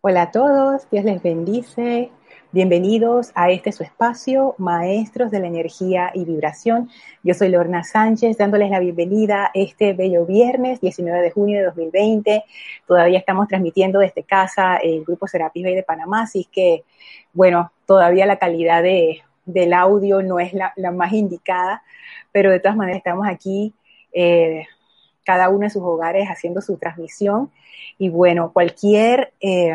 Hola a todos, Dios les bendice. Bienvenidos a este su espacio, Maestros de la Energía y Vibración. Yo soy Lorna Sánchez, dándoles la bienvenida este bello viernes, 19 de junio de 2020. Todavía estamos transmitiendo desde casa el Grupo Serapis Bay de Panamá, así que, bueno, todavía la calidad de, del audio no es la, más indicada, pero de todas maneras estamos aquí, eh, cada uno en sus hogares, haciendo su transmisión y bueno, cualquier eh,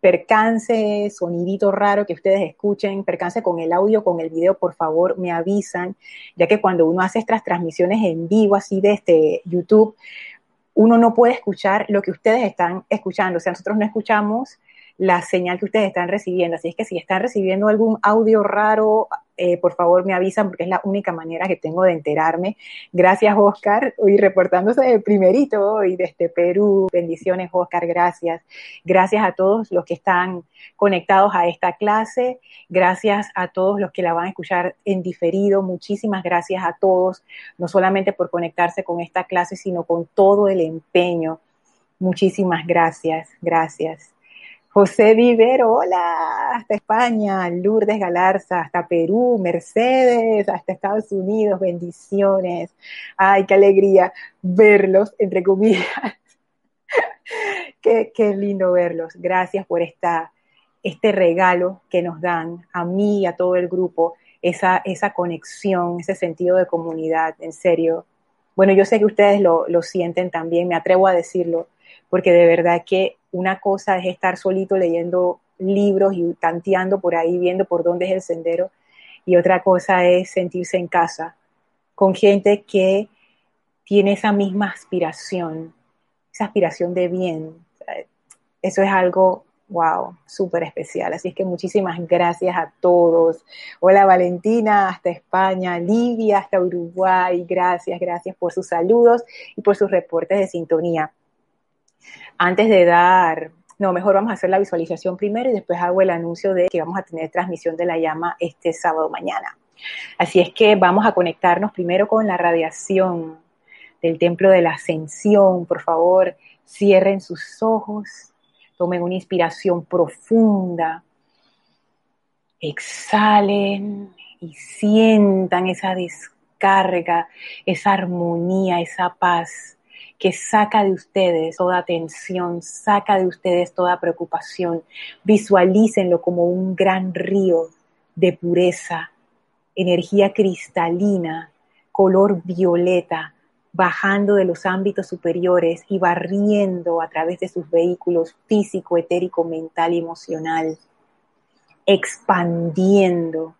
percance, sonidito raro que ustedes escuchen, percance con el audio, con el video, por favor me avisan, ya que cuando uno hace estas transmisiones en vivo así de este YouTube, uno no puede escuchar lo que ustedes están escuchando. O sea, nosotros no escuchamos la señal que ustedes están recibiendo. Así es que si están recibiendo algún audio raro, eh, por favor me avisan porque es la única manera que tengo de enterarme. Gracias, Oscar, hoy reportándose de primerito hoy desde Perú. Bendiciones, Oscar, gracias. Gracias a todos los que están conectados a esta clase. Gracias a todos los que la van a escuchar en diferido. Muchísimas gracias a todos, no solamente por conectarse con esta clase, sino con todo el empeño. Muchísimas gracias, gracias. José Vivero, hola, hasta España, Lourdes Galarza, hasta Perú, Mercedes, hasta Estados Unidos, bendiciones. Ay, qué alegría verlos, entre comillas. qué, qué, lindo verlos. Gracias por esta, este regalo que nos dan a mí y a todo el grupo, esa, esa conexión, ese sentido de comunidad, en serio. Bueno, yo sé que ustedes lo, lo sienten también, me atrevo a decirlo, porque de verdad que una cosa es estar solito leyendo libros y tanteando por ahí, viendo por dónde es el sendero, y otra cosa es sentirse en casa con gente que tiene esa misma aspiración, esa aspiración de bien. Eso es algo, wow, súper especial. Así es que muchísimas gracias a todos. Hola Valentina, hasta España, Livia, hasta Uruguay. Gracias, gracias por sus saludos y por sus reportes de sintonía antes de dar, no, mejor vamos a hacer la visualización primero y después hago el anuncio de que vamos a tener transmisión de la llama este sábado mañana. Así es que vamos a conectarnos primero con la radiación del templo de la ascensión. Por favor, cierren sus ojos, tomen una inspiración profunda, exhalen y sientan esa descarga, esa armonía, esa paz que saca de ustedes toda tensión, saca de ustedes toda preocupación. Visualícenlo como un gran río de pureza, energía cristalina, color violeta, bajando de los ámbitos superiores y barriendo a través de sus vehículos físico, etérico, mental y emocional, expandiendo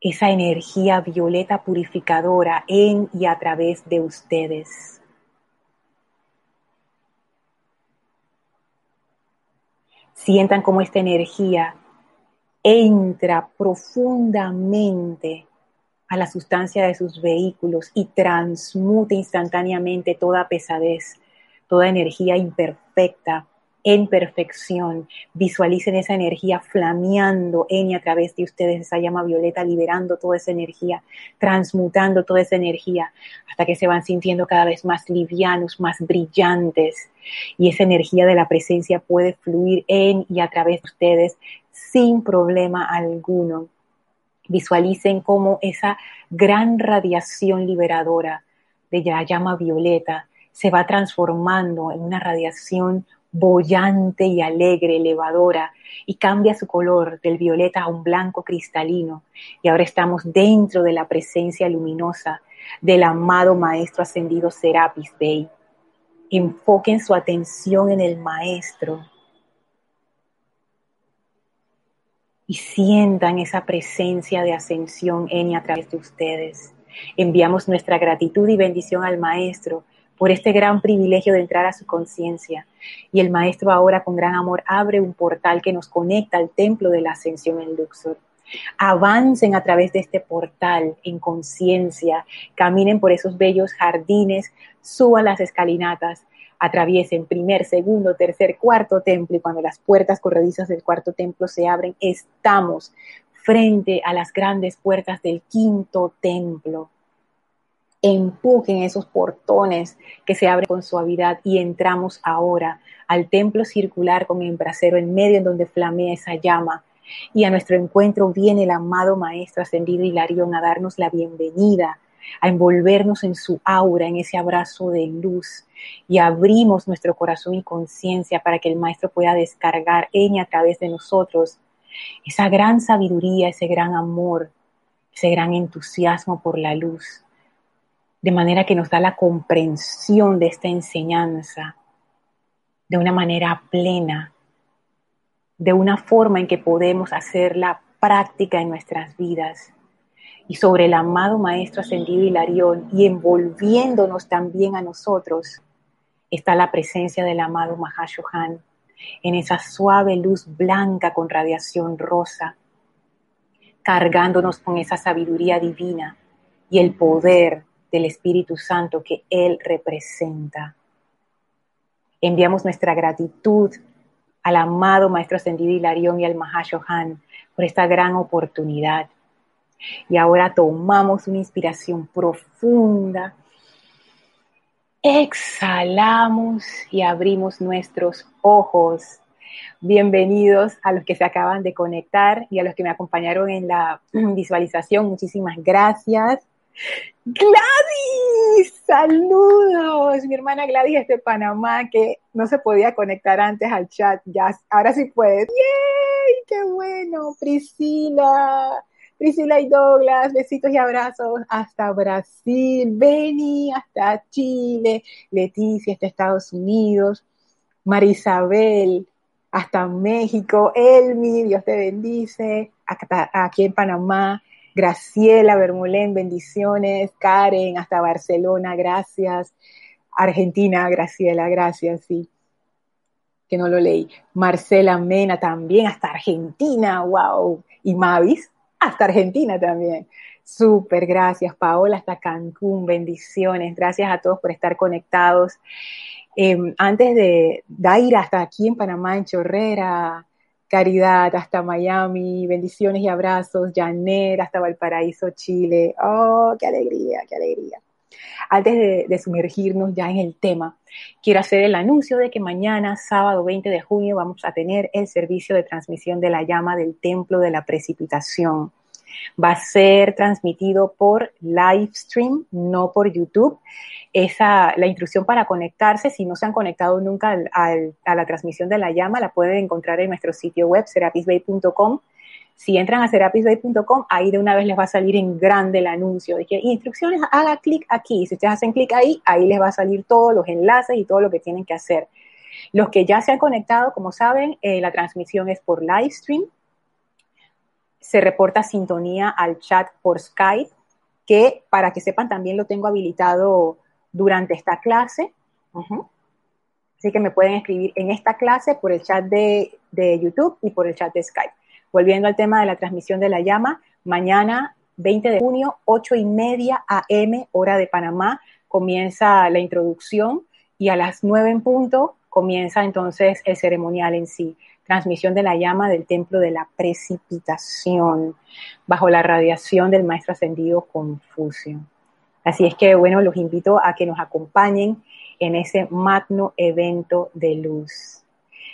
esa energía violeta purificadora en y a través de ustedes. Sientan cómo esta energía entra profundamente a la sustancia de sus vehículos y transmute instantáneamente toda pesadez, toda energía imperfecta, en perfección. Visualicen esa energía flameando en y a través de ustedes, esa llama violeta, liberando toda esa energía, transmutando toda esa energía, hasta que se van sintiendo cada vez más livianos, más brillantes. Y esa energía de la presencia puede fluir en y a través de ustedes sin problema alguno. Visualicen cómo esa gran radiación liberadora de la llama violeta se va transformando en una radiación bollante y alegre, elevadora, y cambia su color del violeta a un blanco cristalino. Y ahora estamos dentro de la presencia luminosa del amado Maestro Ascendido Serapis Bey. Enfoquen su atención en el Maestro y sientan esa presencia de ascensión en y a través de ustedes. Enviamos nuestra gratitud y bendición al Maestro por este gran privilegio de entrar a su conciencia. Y el Maestro ahora con gran amor abre un portal que nos conecta al templo de la ascensión en Luxor. Avancen a través de este portal en conciencia, caminen por esos bellos jardines, suban las escalinatas, atraviesen primer, segundo, tercer, cuarto templo y cuando las puertas corredizas del cuarto templo se abren, estamos frente a las grandes puertas del quinto templo empujen esos portones que se abren con suavidad y entramos ahora al templo circular con el brasero en medio en donde flamea esa llama. Y a nuestro encuentro viene el amado Maestro Ascendido Hilarión a darnos la bienvenida, a envolvernos en su aura, en ese abrazo de luz. Y abrimos nuestro corazón y conciencia para que el Maestro pueda descargar en y a través de nosotros esa gran sabiduría, ese gran amor, ese gran entusiasmo por la luz de manera que nos da la comprensión de esta enseñanza de una manera plena, de una forma en que podemos hacerla práctica en nuestras vidas. Y sobre el amado Maestro Ascendido Hilarión y envolviéndonos también a nosotros, está la presencia del amado Mahashohan en esa suave luz blanca con radiación rosa, cargándonos con esa sabiduría divina y el poder del Espíritu Santo que Él representa. Enviamos nuestra gratitud al amado Maestro Ascendido Hilarión y al Mahashohan por esta gran oportunidad. Y ahora tomamos una inspiración profunda, exhalamos y abrimos nuestros ojos. Bienvenidos a los que se acaban de conectar y a los que me acompañaron en la visualización. Muchísimas gracias. Gladys, saludos. Mi hermana Gladys es de Panamá que no se podía conectar antes al chat. Ya, ahora sí puede. ¡Yay! ¡Qué bueno! Priscila, Priscila y Douglas, besitos y abrazos hasta Brasil, Beni hasta Chile, Leticia hasta Estados Unidos, Marisabel hasta México, Elmi, Dios te bendice, aquí en Panamá, Graciela Bermulén, bendiciones. Karen, hasta Barcelona, gracias. Argentina, Graciela, gracias, sí. Que no lo leí. Marcela Mena también, hasta Argentina, wow. Y Mavis, hasta Argentina también. Súper, gracias. Paola, hasta Cancún, bendiciones. Gracias a todos por estar conectados. Em, antes de Daira, hasta aquí en Panamá, en Chorrera, Caridad hasta Miami, bendiciones y abrazos, Janet hasta Valparaíso, Chile. Oh, qué alegría, qué alegría. Antes de, de, sumergirnos ya en el tema, quiero hacer el anuncio de que mañana, sábado 20 de junio, vamos a tener el servicio de transmisión de la llama del Templo de la Precipitación. Va a ser transmitido por live stream, no por YouTube. Esa, la instrucción para conectarse, si no se han conectado nunca a la transmisión de la llama, la pueden encontrar en nuestro sitio web, serapisbay.com. Si entran a serapisbay.com, ahí de una vez les va a salir en grande el anuncio de que instrucciones, haga clic aquí. Si ustedes hacen clic ahí, ahí les va a salir todos los enlaces y todo lo que tienen que hacer. Los que ya se han conectado, como saben, eh, la transmisión es por live stream se reporta sintonía al chat por Skype, que para que sepan también lo tengo habilitado durante esta clase. Así que me pueden escribir en esta clase por el chat de, de, YouTube y por el chat de Skype. Volviendo al tema de la transmisión de la llama, mañana 20 de junio, 8 y media AM, hora de Panamá, comienza la introducción y a las 9 en punto comienza entonces el ceremonial en sí transmisión de la llama del templo de la precipitación, bajo la radiación del maestro ascendido Confucio. Así es que, bueno, los invito a que nos acompañen en ese magno evento de luz.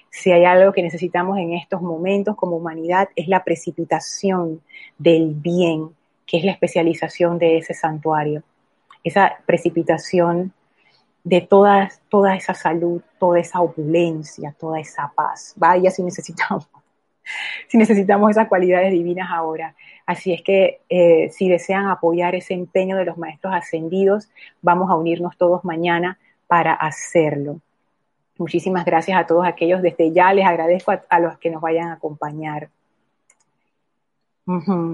Si hay algo que necesitamos en estos momentos como humanidad es la precipitación del bien, que es la especialización de ese santuario. Esa precipitación de toda, toda esa salud, toda esa opulencia, toda esa paz. Vaya si necesitamos, si necesitamos esas cualidades divinas ahora. Así es que eh, si desean apoyar ese empeño de los maestros ascendidos, vamos a unirnos todos mañana para hacerlo. Muchísimas gracias a todos aquellos. Desde ya les agradezco a, a los que nos vayan a acompañar.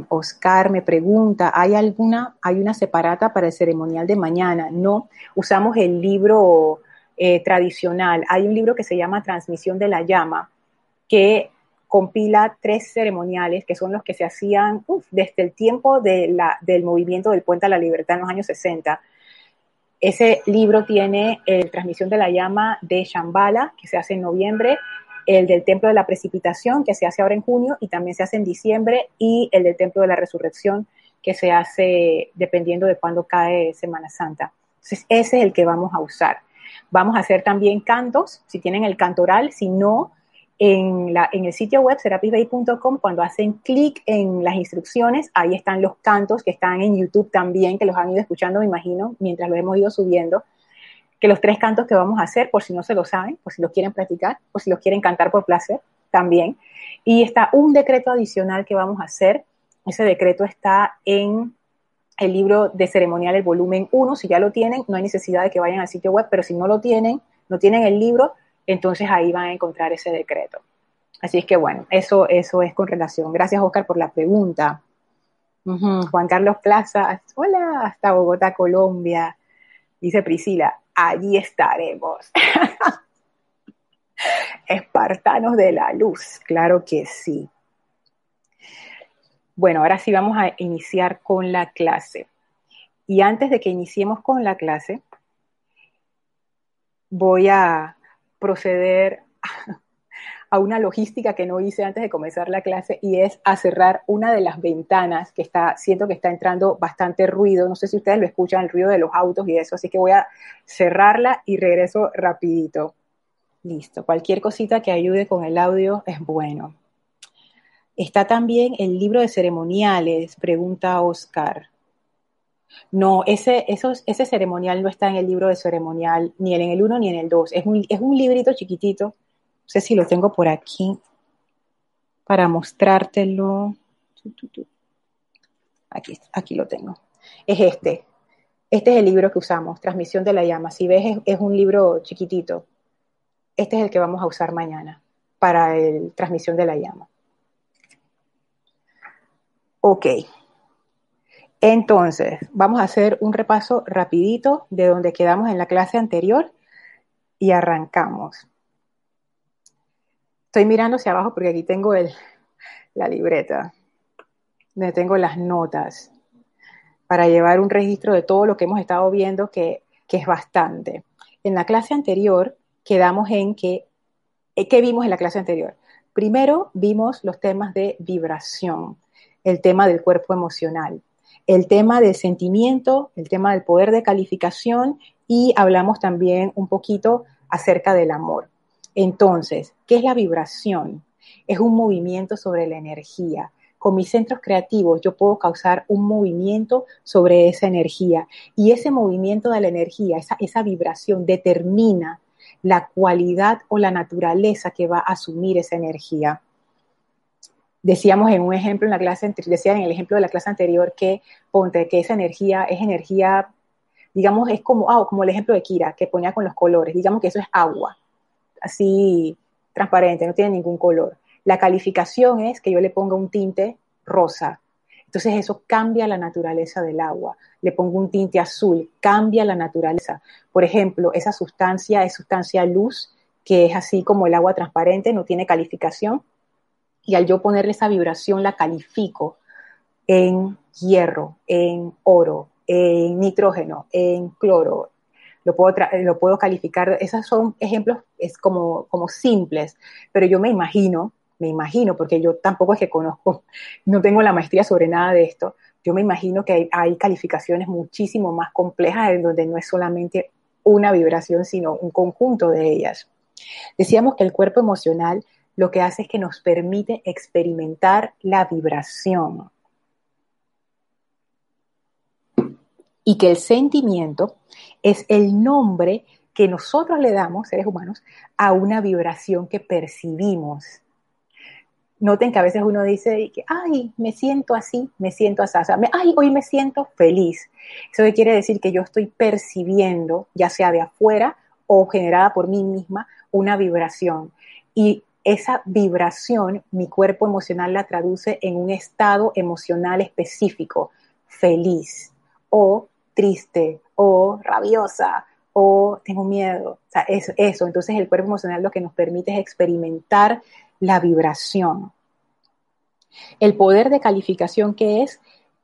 Oscar me pregunta, ¿hay alguna, hay una separata para el ceremonial de mañana? No, usamos el libro eh, tradicional. Hay un libro que se llama Transmisión de la Llama, que compila tres ceremoniales que son los que se hacían desde el tiempo del movimiento del Puente a la Libertad en los años 60. Ese libro tiene el Transmisión de la Llama de Shambhala, que se hace en noviembre, el del Templo de la Precipitación, que se hace ahora en junio y también se hace en diciembre, y el del Templo de la Resurrección, que se hace dependiendo de cuándo cae Semana Santa. Entonces, ese es el que vamos a usar. Vamos a hacer también cantos, si tienen el cantoral, si no, en, la, en el sitio web serapisbay.com, cuando hacen clic en las instrucciones, ahí están los cantos que están en YouTube también, que los han ido escuchando, me imagino, mientras lo hemos ido subiendo. Que los tres cantos que vamos a hacer, por si no se lo saben, por si los quieren practicar, por si los quieren cantar por placer, también. Y está un decreto adicional que vamos a hacer. Ese decreto está en el libro de ceremonial, el volumen 1. Si ya lo tienen, no hay necesidad de que vayan al sitio web, pero si no lo tienen, no tienen el libro, entonces ahí van a encontrar ese decreto. Así es que bueno, eso, eso es con relación. Gracias, Oscar, por la pregunta. Juan Carlos Plaza, hola, hasta Bogotá, Colombia. Dice Priscila, allí estaremos. Espartanos de la luz, claro que sí. Bueno, ahora sí vamos a iniciar con la clase. Y antes de que iniciemos con la clase, voy a proceder a una logística que no hice antes de comenzar la clase y es a cerrar una de las ventanas que está, siento que está entrando bastante ruido. No sé si ustedes lo escuchan, el ruido de los autos y eso, así que voy a cerrarla y regreso rapidito. Listo, cualquier cosita que ayude con el audio es bueno. Está también el libro de ceremoniales, pregunta Oscar. No, ese, ese ceremonial no está en el libro de ceremonial, ni en el 1 ni en el 2. Es un, es un librito chiquitito. Sé si lo tengo por aquí para mostrártelo. Aquí, aquí lo tengo. Es este. Este es el libro que usamos, Transmisión de la Llama. Si ves, es, un libro chiquitito. Este es el que vamos a usar mañana para el Transmisión de la Llama. Ok. Entonces, vamos a hacer un repaso rapidito de donde quedamos en la clase anterior y arrancamos. Estoy mirando hacia abajo porque aquí tengo el, la libreta, donde tengo las notas, para llevar un registro de todo lo que hemos estado viendo, que, que es bastante. En la clase anterior quedamos en que, eh, ¿qué vimos en la clase anterior? Primero vimos los temas de vibración, el tema del cuerpo emocional el tema del sentimiento, el tema del poder de calificación y hablamos también un poquito acerca del amor. Entonces, ¿qué es la vibración? Es un movimiento sobre la energía. Con mis centros creativos yo puedo causar un movimiento sobre esa energía y ese movimiento de la energía, esa, vibración determina la cualidad o la naturaleza que va a asumir esa energía decíamos en un ejemplo en la clase, decía en el ejemplo de la clase anterior que ponte que esa energía es energía, digamos, es como, ah, como el ejemplo de Kira, que ponía con los colores, digamos que eso es agua, así transparente, no tiene ningún color. La calificación es que yo le ponga un tinte rosa. Entonces eso cambia la naturaleza del agua. Le pongo un tinte azul, cambia la naturaleza. Por ejemplo, esa sustancia es sustancia luz, que es así como el agua transparente, no tiene calificación y al yo ponerle esa vibración la califico en hierro, en oro, en nitrógeno, en cloro, lo puedo, lo puedo calificar, esos son ejemplos es como, como simples, pero yo me imagino, me imagino, porque yo tampoco es que conozco, no tengo la maestría sobre nada de esto, yo me imagino que hay, hay calificaciones muchísimo más complejas en donde no es solamente una vibración, sino un conjunto de ellas. Decíamos que el cuerpo emocional lo que hace es que nos permite experimentar la vibración. Y que el sentimiento es el nombre que nosotros le damos, seres humanos, a una vibración que percibimos. Noten que a veces uno dice que, ay, me siento así, me siento así, ay, hoy me siento feliz. Eso quiere decir que yo estoy percibiendo, ya sea de afuera o generada por mí misma, una vibración. Y esa vibración, mi cuerpo emocional la traduce en un estado emocional específico, feliz o triste o rabiosa o tengo miedo. O sea, es eso. Entonces el cuerpo emocional lo que nos permite es experimentar la vibración. El poder de calificación que es,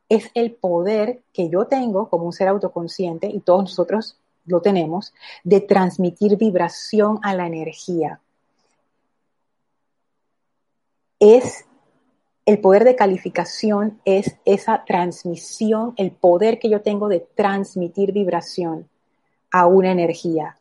es el poder que yo tengo como un ser autoconsciente y todos nosotros lo tenemos, de transmitir vibración a la energía es el poder de calificación es esa transmisión, el poder que yo tengo de transmitir vibración a una energía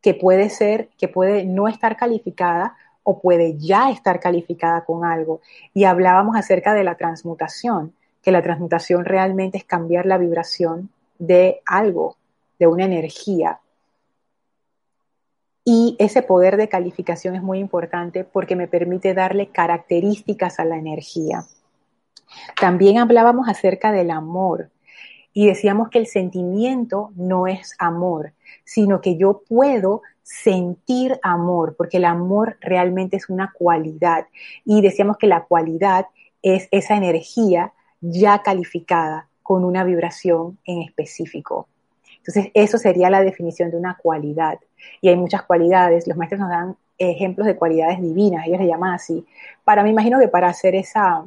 que puede ser, que puede no estar calificada o puede ya estar calificada con algo. Y hablábamos acerca de la transmutación, que la transmutación realmente es cambiar la vibración de algo, de una energía. Y ese poder de calificación es muy importante porque me permite darle características a la energía. También hablábamos acerca del amor y decíamos que el sentimiento no es amor, sino que yo puedo sentir amor, porque el amor realmente es una cualidad. Y decíamos que la cualidad es esa energía ya calificada con una vibración en específico. Entonces, eso sería la definición de una cualidad. Y hay muchas cualidades. Los maestros nos dan ejemplos de cualidades divinas, ellos le llaman así. Para, me imagino que para hacer esa,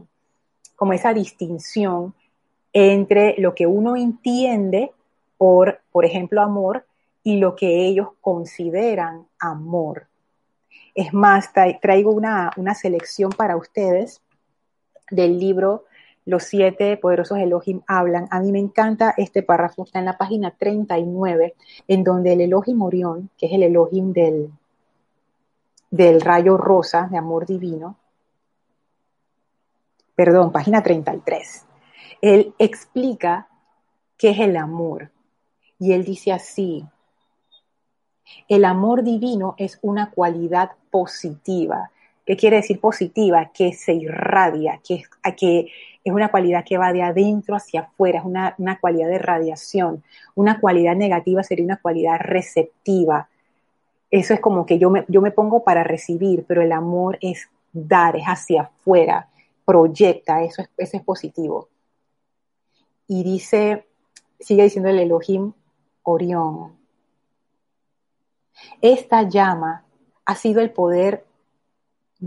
como esa distinción entre lo que uno entiende por, por ejemplo, amor y lo que ellos consideran amor. Es más, traigo una, una selección para ustedes del libro los siete poderosos Elohim hablan. A mí me encanta este párrafo, está en la página 39, en donde el Elohim Orión, que es el Elohim del, del rayo rosa de amor divino, perdón, página 33, él explica qué es el amor. Y él dice así, el amor divino es una cualidad positiva. ¿Qué quiere decir positiva? Que se irradia, que, que es una cualidad que va de adentro hacia afuera, es una, cualidad de radiación. Una cualidad negativa sería una cualidad receptiva. Eso es como que yo me, yo me pongo para recibir, pero el amor es dar, es hacia afuera, proyecta, eso es, eso es positivo. Y dice, sigue diciendo el Elohim Orión. Esta llama ha sido el poder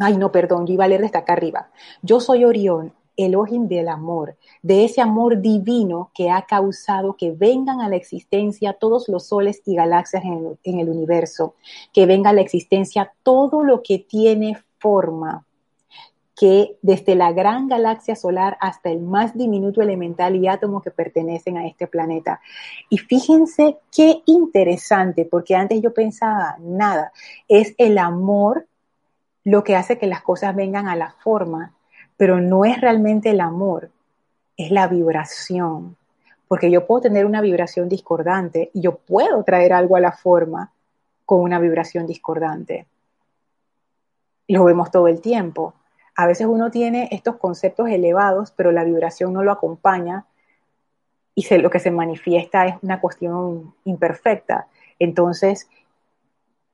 Ay, no, perdón, yo iba a leer desde acá arriba. Yo soy Orión, Elohim del amor, de ese amor divino que ha causado que vengan a la existencia todos los soles y galaxias en el, universo, que venga a la existencia todo lo que tiene forma, que desde la gran galaxia solar hasta el más diminuto elemental y átomo que pertenecen a este planeta. Y fíjense qué interesante, porque antes yo pensaba, nada, es el amor lo que hace que las cosas vengan a la forma pero no es realmente el amor, es la vibración. Porque yo puedo tener una vibración discordante y yo puedo traer algo a la forma con una vibración discordante. Lo vemos todo el tiempo. A veces uno tiene estos conceptos elevados, pero la vibración no lo acompaña y lo que se manifiesta es una cuestión imperfecta. Entonces,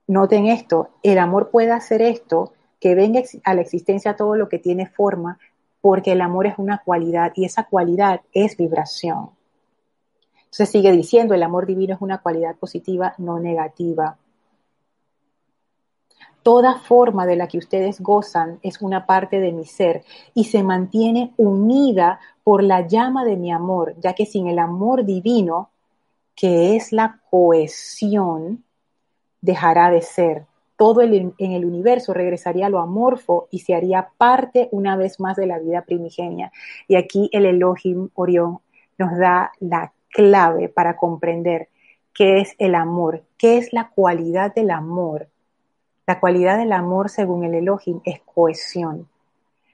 noten esto, el amor puede hacer esto que venga a la existencia todo lo que tiene forma, porque el amor es una cualidad y esa cualidad es vibración. Entonces sigue diciendo, el amor divino es una cualidad positiva, no negativa. Toda forma de la que ustedes gozan es una parte de mi ser y se mantiene unida por la llama de mi amor, ya que sin el amor divino, que es la cohesión, dejará de ser todo en el universo regresaría a lo amorfo y se haría parte una vez más de la vida primigenia. Y aquí el Elohim Orión nos da la clave para comprender qué es el amor, qué es la cualidad del amor. La cualidad del amor, según el Elohim, es cohesión.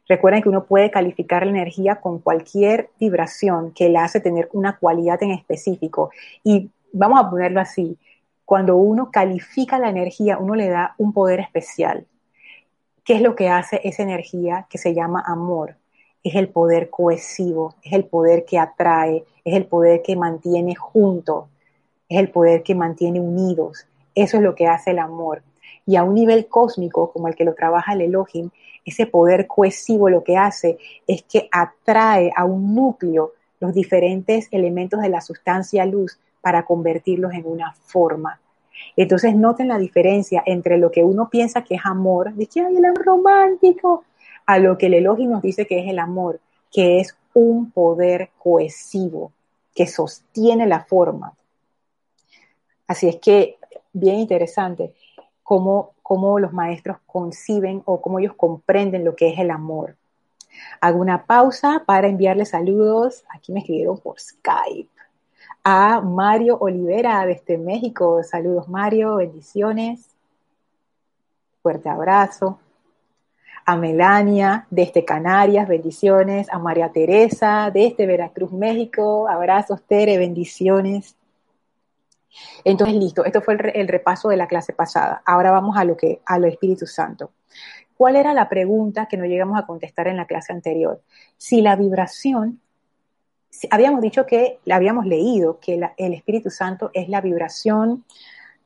Recuerden que uno puede calificar la energía con cualquier vibración que la hace tener una cualidad en específico. Y vamos a ponerlo así, cuando uno califica la energía, uno le da un poder especial. ¿Qué es lo que hace esa energía que se llama amor? Es el poder cohesivo, es el poder que atrae, es el poder que mantiene juntos, es el poder que mantiene unidos. Eso es lo que hace el amor. Y a un nivel cósmico, como el que lo trabaja el Elohim, ese poder cohesivo lo que hace es que atrae a un núcleo los diferentes elementos de la sustancia luz para convertirlos en una forma. Entonces noten la diferencia entre lo que uno piensa que es amor, de que hay el amor romántico, a lo que el elogio nos dice que es el amor, que es un poder cohesivo que sostiene la forma. Así es que, bien interesante cómo, cómo los maestros conciben o cómo ellos comprenden lo que es el amor. Hago una pausa para enviarle saludos. Aquí me escribieron por Skype. A Mario Olivera desde México. Saludos Mario, bendiciones. Fuerte abrazo. A Melania desde Canarias, bendiciones. A María Teresa desde Veracruz, México. Abrazos, Tere, bendiciones. Entonces, listo, esto fue el, repaso de la clase pasada. Ahora vamos a lo que, a lo Espíritu Santo. ¿Cuál era la pregunta que no llegamos a contestar en la clase anterior? Si la vibración, habíamos dicho que, habíamos leído que el Espíritu Santo es la vibración,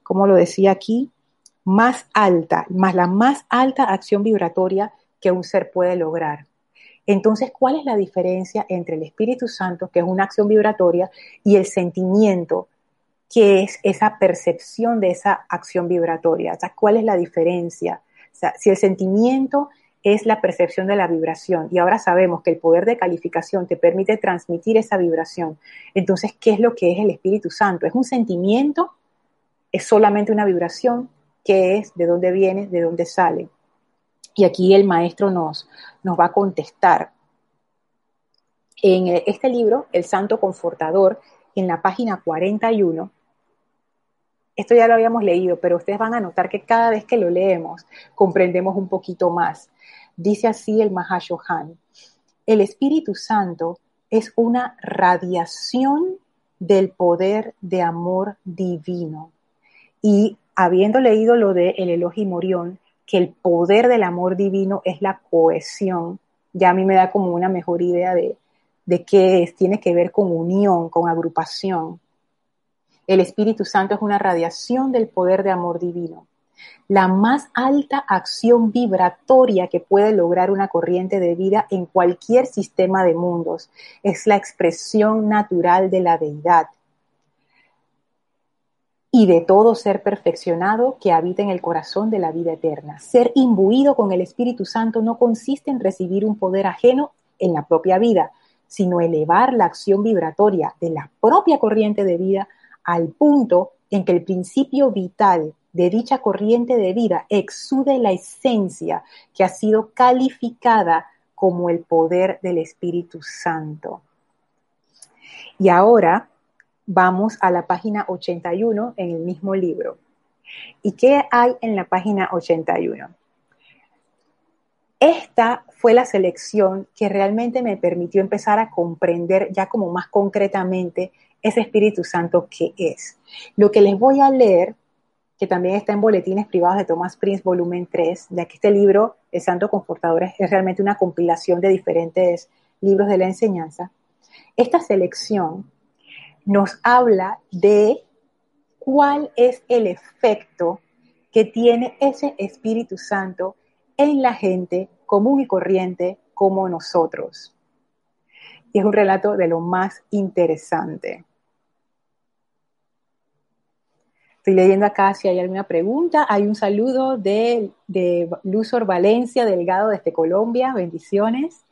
como lo decía aquí, más alta, más la más alta acción vibratoria que un ser puede lograr. Entonces, ¿cuál es la diferencia entre el Espíritu Santo, que es una acción vibratoria, y el sentimiento, que es esa percepción de esa acción vibratoria? ¿cuál es la diferencia? Si el sentimiento es la percepción de la vibración y ahora sabemos que el poder de calificación te permite transmitir esa vibración, entonces, ¿qué es lo que es el Espíritu Santo? ¿Es un sentimiento? ¿Es solamente una vibración? ¿Qué es? ¿De dónde viene? ¿De dónde sale? Y aquí el maestro nos, nos va a contestar. En este libro, El Santo Confortador, en la página 41, esto ya lo habíamos leído, pero ustedes van a notar que cada vez que lo leemos comprendemos un poquito más. Dice así el Mahashohan, el Espíritu Santo es una radiación del poder de amor divino. Y habiendo leído lo de el Elohim Morión, que el poder del amor divino es la cohesión, ya a mí me da como una mejor idea de, de qué es, tiene que ver con unión, con agrupación. El Espíritu Santo es una radiación del poder de amor divino. La más alta acción vibratoria que puede lograr una corriente de vida en cualquier sistema de mundos es la expresión natural de la deidad y de todo ser perfeccionado que habita en el corazón de la vida eterna. Ser imbuido con el Espíritu Santo no consiste en recibir un poder ajeno en la propia vida, sino elevar la acción vibratoria de la propia corriente de vida al punto en que el principio vital de dicha corriente de vida exude la esencia que ha sido calificada como el poder del Espíritu Santo. Y ahora vamos a la página 81 en el mismo libro. ¿Y qué hay en la página 81? Esta fue la selección que realmente me permitió empezar a comprender ya como más concretamente ese Espíritu Santo que es. Lo que les voy a leer, que también está en Boletines Privados de Thomas Prince, volumen 3, de aquí este libro, El Santo Confortador, es realmente una compilación de diferentes libros de la enseñanza. Esta selección nos habla de cuál es el efecto que tiene ese Espíritu Santo en la gente común y corriente como nosotros. Y es un relato de lo más interesante. Estoy leyendo acá si hay alguna pregunta. Hay un saludo de, de Luzor Valencia, Delgado desde Colombia. Bendiciones.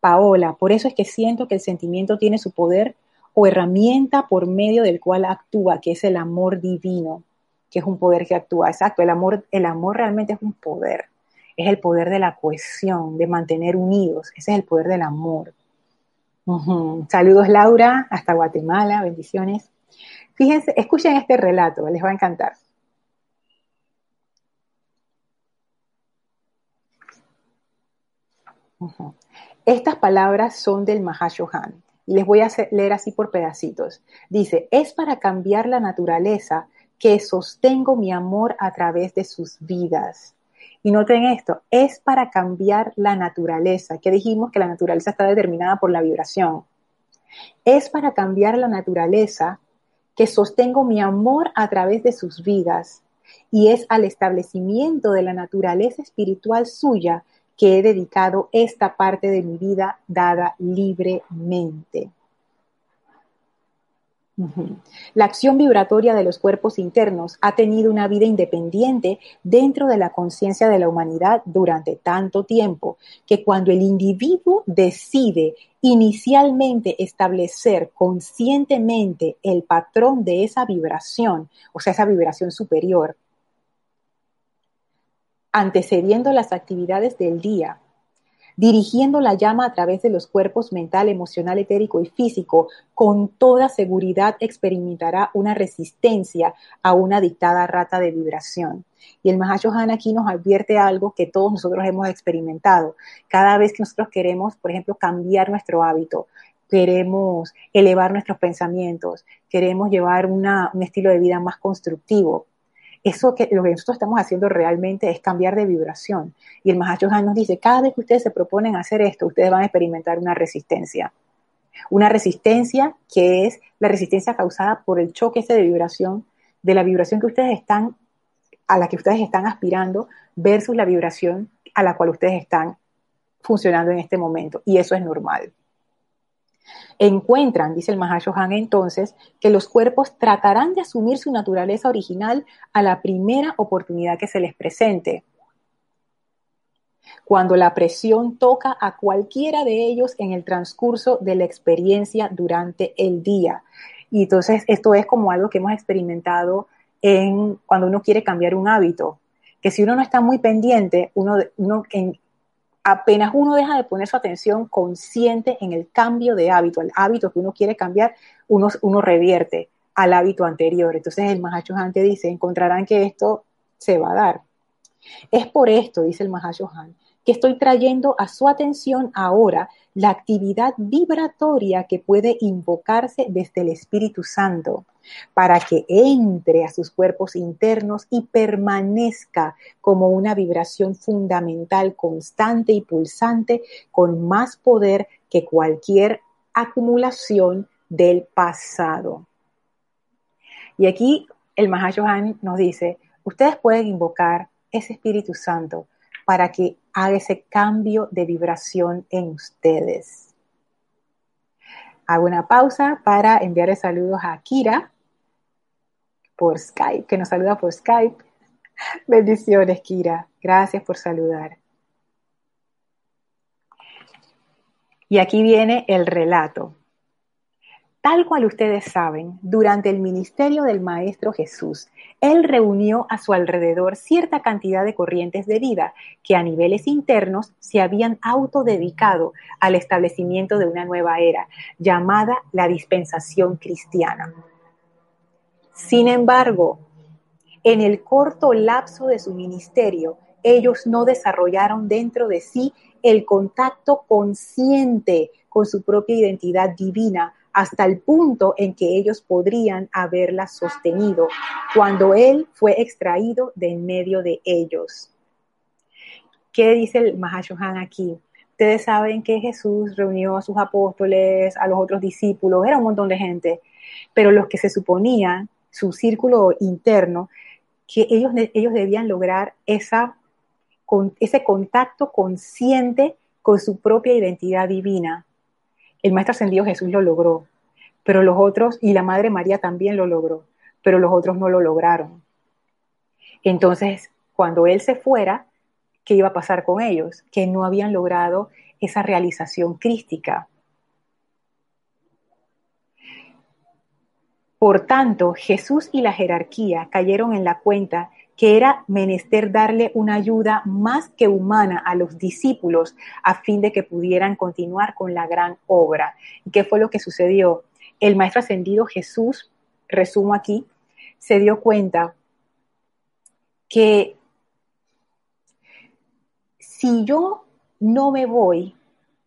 Paola, por eso es que siento que el sentimiento tiene su poder o herramienta por medio del cual actúa, que es el amor divino, que es un poder que actúa. Exacto, el amor, el amor realmente es un poder. Es el poder de la cohesión, de mantener unidos. Ese es el poder del amor. Saludos Laura, hasta Guatemala, bendiciones. Fíjense, escuchen este relato, les va a encantar. Estas palabras son del Mahashohan y les voy a leer así por pedacitos. Dice, es para cambiar la naturaleza que sostengo mi amor a través de sus vidas. Y noten esto, es para cambiar la naturaleza, que dijimos que la naturaleza está determinada por la vibración. Es para cambiar la naturaleza que sostengo mi amor a través de sus vidas y es al establecimiento de la naturaleza espiritual suya que he dedicado esta parte de mi vida dada libremente. La acción vibratoria de los cuerpos internos ha tenido una vida independiente dentro de la conciencia de la humanidad durante tanto tiempo que cuando el individuo decide inicialmente establecer conscientemente el patrón de esa vibración, o sea, esa vibración superior, antecediendo las actividades del día, dirigiendo la llama a través de los cuerpos mental, emocional, etérico y físico, con toda seguridad experimentará una resistencia a una dictada rata de vibración. Y el Mahashohan aquí nos advierte algo que todos nosotros hemos experimentado. Cada vez que nosotros queremos, por ejemplo, cambiar nuestro hábito, queremos elevar nuestros pensamientos, queremos llevar un estilo de vida más constructivo, eso que lo que nosotros estamos haciendo realmente es cambiar de vibración. Y el Mahachohan nos dice, cada vez que ustedes se proponen hacer esto, ustedes van a experimentar una resistencia. Una resistencia que es la resistencia causada por el choque ese de vibración, de la vibración que ustedes están, a la que ustedes están aspirando, versus la vibración a la cual ustedes están funcionando en este momento. Y eso es normal. Encuentran, dice el Mahashohan entonces, que los cuerpos tratarán de asumir su naturaleza original a la primera oportunidad que se les presente. Cuando la presión toca a cualquiera de ellos en el transcurso de la experiencia durante el día. Y entonces esto es como algo que hemos experimentado en cuando uno quiere cambiar un hábito, que si uno no está muy pendiente, uno, uno apenas uno deja de poner su atención consciente en el cambio de hábito, el hábito que uno quiere cambiar, uno, uno revierte al hábito anterior. Entonces el Mahashohan te dice, encontrarán que esto se va a dar. Es por esto, dice el Mahashohan, que estoy trayendo a su atención ahora la actividad vibratoria que puede invocarse desde el Espíritu Santo para que entre a sus cuerpos internos y permanezca como una vibración fundamental, constante y pulsante, con más poder que cualquier acumulación del pasado. Y aquí el Mahashohan nos dice, ustedes pueden invocar ese Espíritu Santo para que haga ese cambio de vibración en ustedes. Hago una pausa para enviarle saludos a Kira por Skype, que nos saluda por Skype. Bendiciones, Kira. Gracias por saludar. Y aquí viene el relato. Tal cual ustedes saben, durante el ministerio del Maestro Jesús, Él reunió a su alrededor cierta cantidad de corrientes de vida que a niveles internos se habían autodedicado al establecimiento de una nueva era, llamada la dispensación cristiana. Sin embargo, en el corto lapso de su ministerio, ellos no desarrollaron dentro de sí el contacto consciente con su propia identidad divina hasta el punto en que ellos podrían haberla sostenido cuando Él fue extraído de en medio de ellos. ¿Qué dice el Mahashohan aquí? Ustedes saben que Jesús reunió a sus apóstoles, a los otros discípulos, era un montón de gente, pero los que se suponían, su círculo interno, que ellos, ellos debían lograr esa, con, ese contacto consciente con su propia identidad divina, el Maestro Ascendido Jesús lo logró, pero los otros, y la Madre María también lo logró, pero los otros no lo lograron. Entonces, cuando Él se fuera, ¿qué iba a pasar con ellos? Que no habían logrado esa realización crística. Por tanto, Jesús y la jerarquía cayeron en la cuenta que era menester darle una ayuda más que humana a los discípulos a fin de que pudieran continuar con la gran obra. ¿Y qué fue lo que sucedió? El Maestro Ascendido Jesús, resumo aquí, se dio cuenta que si yo no me voy,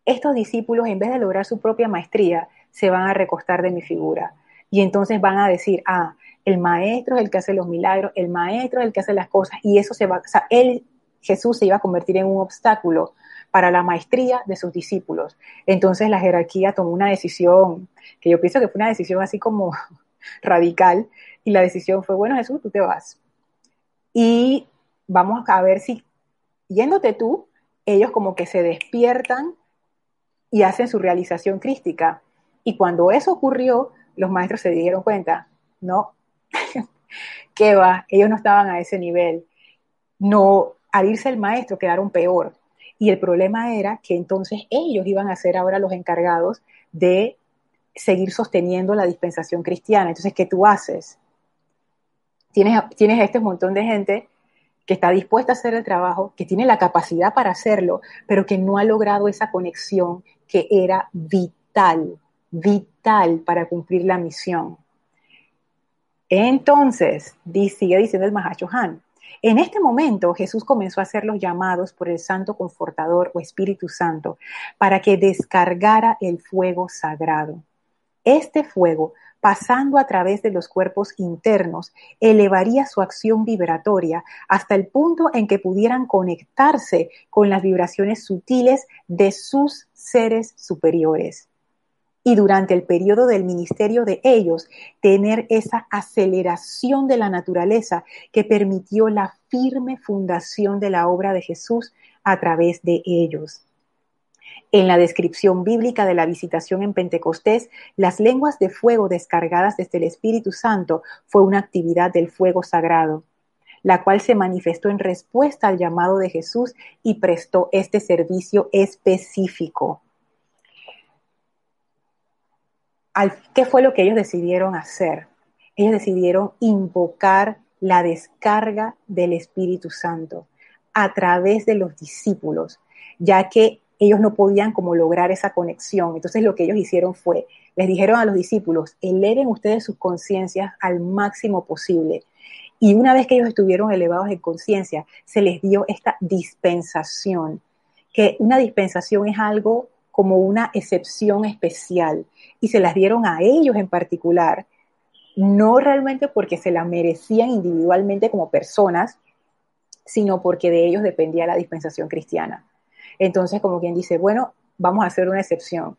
estos discípulos, en vez de lograr su propia maestría, se van a recostar de mi figura. Y entonces van a decir, ah, el maestro es el que hace los milagros, el maestro es el que hace las cosas y eso se va, o sea, él, Jesús se iba a convertir en un obstáculo para la maestría de sus discípulos. Entonces la jerarquía tomó una decisión, que yo pienso que fue una decisión así como radical, y la decisión fue, bueno Jesús, tú te vas. Y vamos a ver si, yéndote tú, ellos como que se despiertan y hacen su realización crística. Y cuando eso ocurrió, los maestros se dieron cuenta, no, ¿Qué va? Ellos no estaban a ese nivel. No, al irse el maestro quedaron peor. Y el problema era que entonces ellos iban a ser ahora los encargados de seguir sosteniendo la dispensación cristiana. Entonces, ¿qué tú haces? Tienes, tienes este montón de gente que está dispuesta a hacer el trabajo, que tiene la capacidad para hacerlo, pero que no ha logrado esa conexión que era vital, vital para cumplir la misión. Entonces, sigue diciendo el Mahacho Han, en este momento Jesús comenzó a hacer los llamados por el Santo Confortador o Espíritu Santo para que descargara el fuego sagrado. Este fuego pasando a través de los cuerpos internos, elevaría su acción vibratoria hasta el punto en que pudieran conectarse con las vibraciones sutiles de sus seres superiores. Y durante el periodo del ministerio de ellos, tener esa aceleración de la naturaleza que permitió la firme fundación de la obra de Jesús a través de ellos. En la descripción bíblica de la visitación en Pentecostés, las lenguas de fuego descargadas desde el Espíritu Santo fue una actividad del fuego sagrado, la cual se manifestó en respuesta al llamado de Jesús y prestó este servicio específico. ¿Qué fue lo que ellos decidieron hacer? Ellos decidieron invocar la descarga del Espíritu Santo a través de los discípulos, ya que ellos no podían como lograr esa conexión. Entonces lo que ellos hicieron fue, les dijeron a los discípulos, eleven ustedes sus conciencias al máximo posible. Y una vez que ellos estuvieron elevados en conciencia, se les dio esta dispensación, que una dispensación es algo como una excepción especial, y se las dieron a ellos en particular, no realmente porque se la merecían individualmente como personas, sino porque de ellos dependía la dispensación cristiana. Entonces, como quien dice, bueno, vamos a hacer una excepción.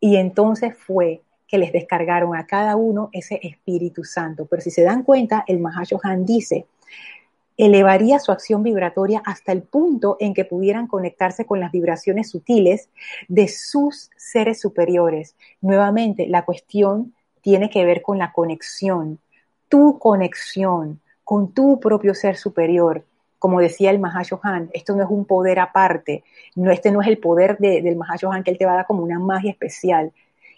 Y entonces fue que les descargaron a cada uno ese Espíritu Santo. Pero si se dan cuenta, el Mahashohan dice, elevaría su acción vibratoria hasta el punto en que pudieran conectarse con las vibraciones sutiles de sus seres superiores. Nuevamente, la cuestión tiene que ver con la conexión, tu conexión con tu propio ser superior, como decía el Mahashohan, esto no es un poder aparte, no, este no es el poder del Mahashohan que él te va a dar como una magia especial.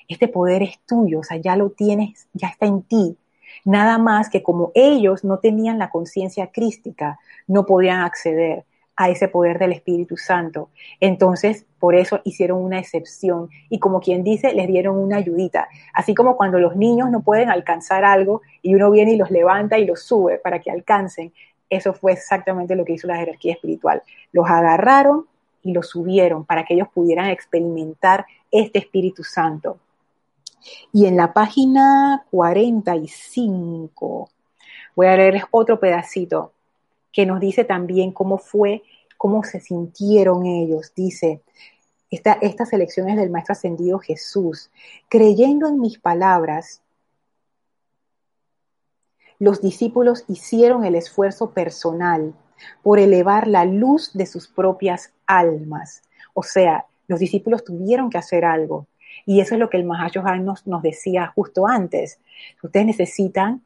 Este poder es tuyo, o sea, ya lo tienes, ya está en ti. Nada más que como ellos no tenían la conciencia crística, no podían acceder a ese poder del Espíritu Santo. Entonces, por eso hicieron una excepción y como quien dice, les dieron una ayudita. Así como cuando los niños no pueden alcanzar algo y uno viene y los levanta y los sube para que alcancen. Eso fue exactamente lo que hizo la jerarquía espiritual. Los agarraron y los subieron para que ellos pudieran experimentar este Espíritu Santo. Y en la página 45, voy a leer otro pedacito que nos dice también cómo fue, cómo se sintieron ellos. Dice, esta, esta selección es del Maestro Ascendido Jesús. Creyendo en mis palabras, los discípulos hicieron el esfuerzo personal por elevar la luz de sus propias almas. O sea, los discípulos tuvieron que hacer algo. Y eso es lo que el Mahashohan nos, nos decía justo antes. Ustedes necesitan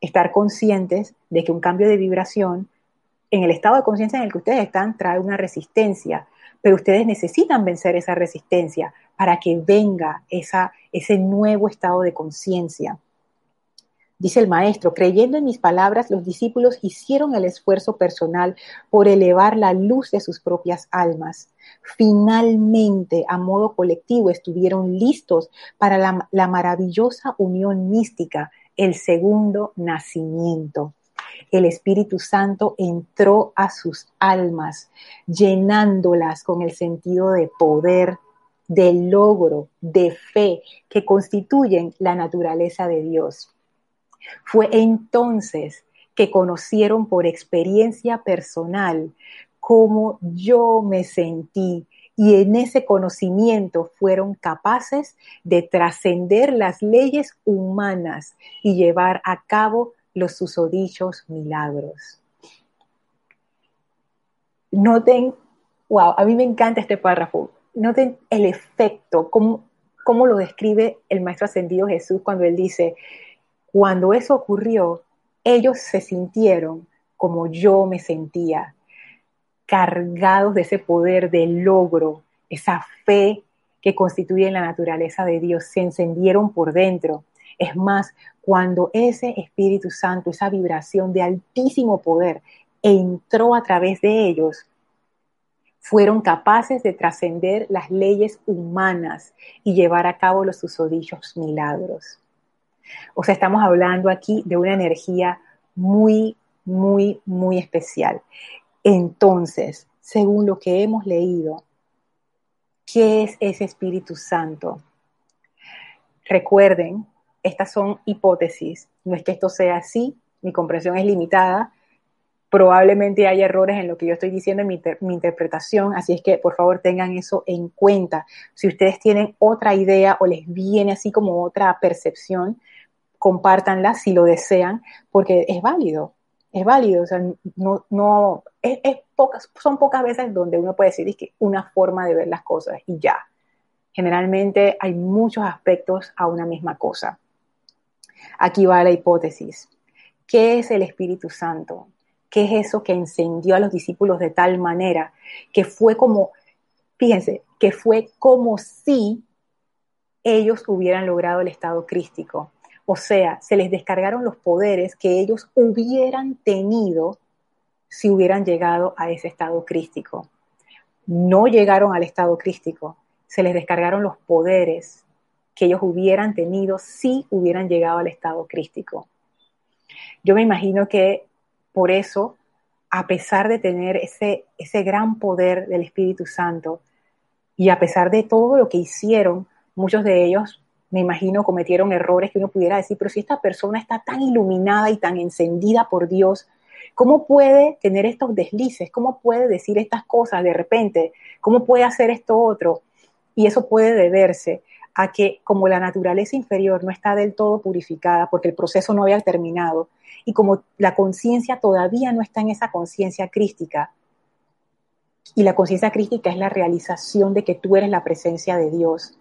estar conscientes de que un cambio de vibración en el estado de conciencia en el que ustedes están trae una resistencia, pero ustedes necesitan vencer esa resistencia para que venga esa, ese nuevo estado de conciencia. Dice el maestro, creyendo en mis palabras, los discípulos hicieron el esfuerzo personal por elevar la luz de sus propias almas. Finalmente, a modo colectivo, estuvieron listos para la, maravillosa unión mística, el segundo nacimiento. El Espíritu Santo entró a sus almas, llenándolas con el sentido de poder, de logro, de fe, que constituyen la naturaleza de Dios. Fue entonces que conocieron por experiencia personal cómo yo me sentí y en ese conocimiento fueron capaces de trascender las leyes humanas y llevar a cabo los susodichos milagros. Noten, wow, a mí me encanta este párrafo. Noten el efecto, cómo, cómo lo describe el Maestro Ascendido Jesús cuando él dice, cuando eso ocurrió, ellos se sintieron como yo me sentía, cargados de ese poder de logro, esa fe que constituye la naturaleza de Dios, se encendieron por dentro. Es más, cuando ese Espíritu Santo, esa vibración de altísimo poder, entró a través de ellos, fueron capaces de trascender las leyes humanas y llevar a cabo los susodichos milagros. O sea, estamos hablando aquí de una energía muy, muy, muy especial. Entonces, según lo que hemos leído, ¿qué es ese Espíritu Santo? Recuerden, estas son hipótesis, no es que esto sea así, mi comprensión es limitada, probablemente hay errores en lo que yo estoy diciendo en mi, mi, interpretación, así es que por favor tengan eso en cuenta. Si ustedes tienen otra idea o les viene así como otra percepción, compártanla si lo desean, porque es válido, es válido, o sea, no, no, es, pocas, son pocas veces donde uno puede decir que una forma de ver las cosas y ya. Generalmente hay muchos aspectos a una misma cosa. Aquí va la hipótesis. ¿Qué es el Espíritu Santo? ¿Qué es eso que encendió a los discípulos de tal manera que fue como, fíjense, que fue como si ellos hubieran logrado el estado crístico? O sea, se les descargaron los poderes que ellos hubieran tenido si hubieran llegado a ese estado crístico. No llegaron al estado crístico, se les descargaron los poderes que ellos hubieran tenido si hubieran llegado al estado crístico. Yo me imagino que por eso, a pesar de tener ese, ese gran poder del Espíritu Santo y a pesar de todo lo que hicieron, muchos de ellos me imagino, cometieron errores que uno pudiera decir, pero si esta persona está tan iluminada y tan encendida por Dios, ¿cómo puede tener estos deslices? ¿Cómo puede decir estas cosas de repente? ¿Cómo puede hacer esto otro? Y eso puede deberse a que como la naturaleza inferior no está del todo purificada porque el proceso no había terminado y como la conciencia todavía no está en esa conciencia crística, y la conciencia crística es la realización de que tú eres la presencia de Dios,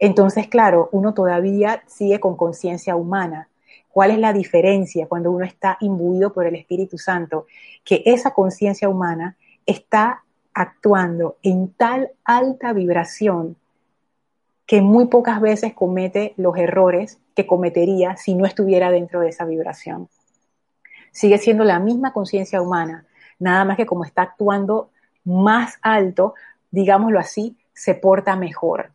entonces, claro, uno todavía sigue con conciencia humana. ¿Cuál es la diferencia cuando uno está imbuido por el Espíritu Santo? Que esa conciencia humana está actuando en tal alta vibración que muy pocas veces comete los errores que cometería si no estuviera dentro de esa vibración. Sigue siendo la misma conciencia humana, nada más que como está actuando más alto, digámoslo así, se porta mejor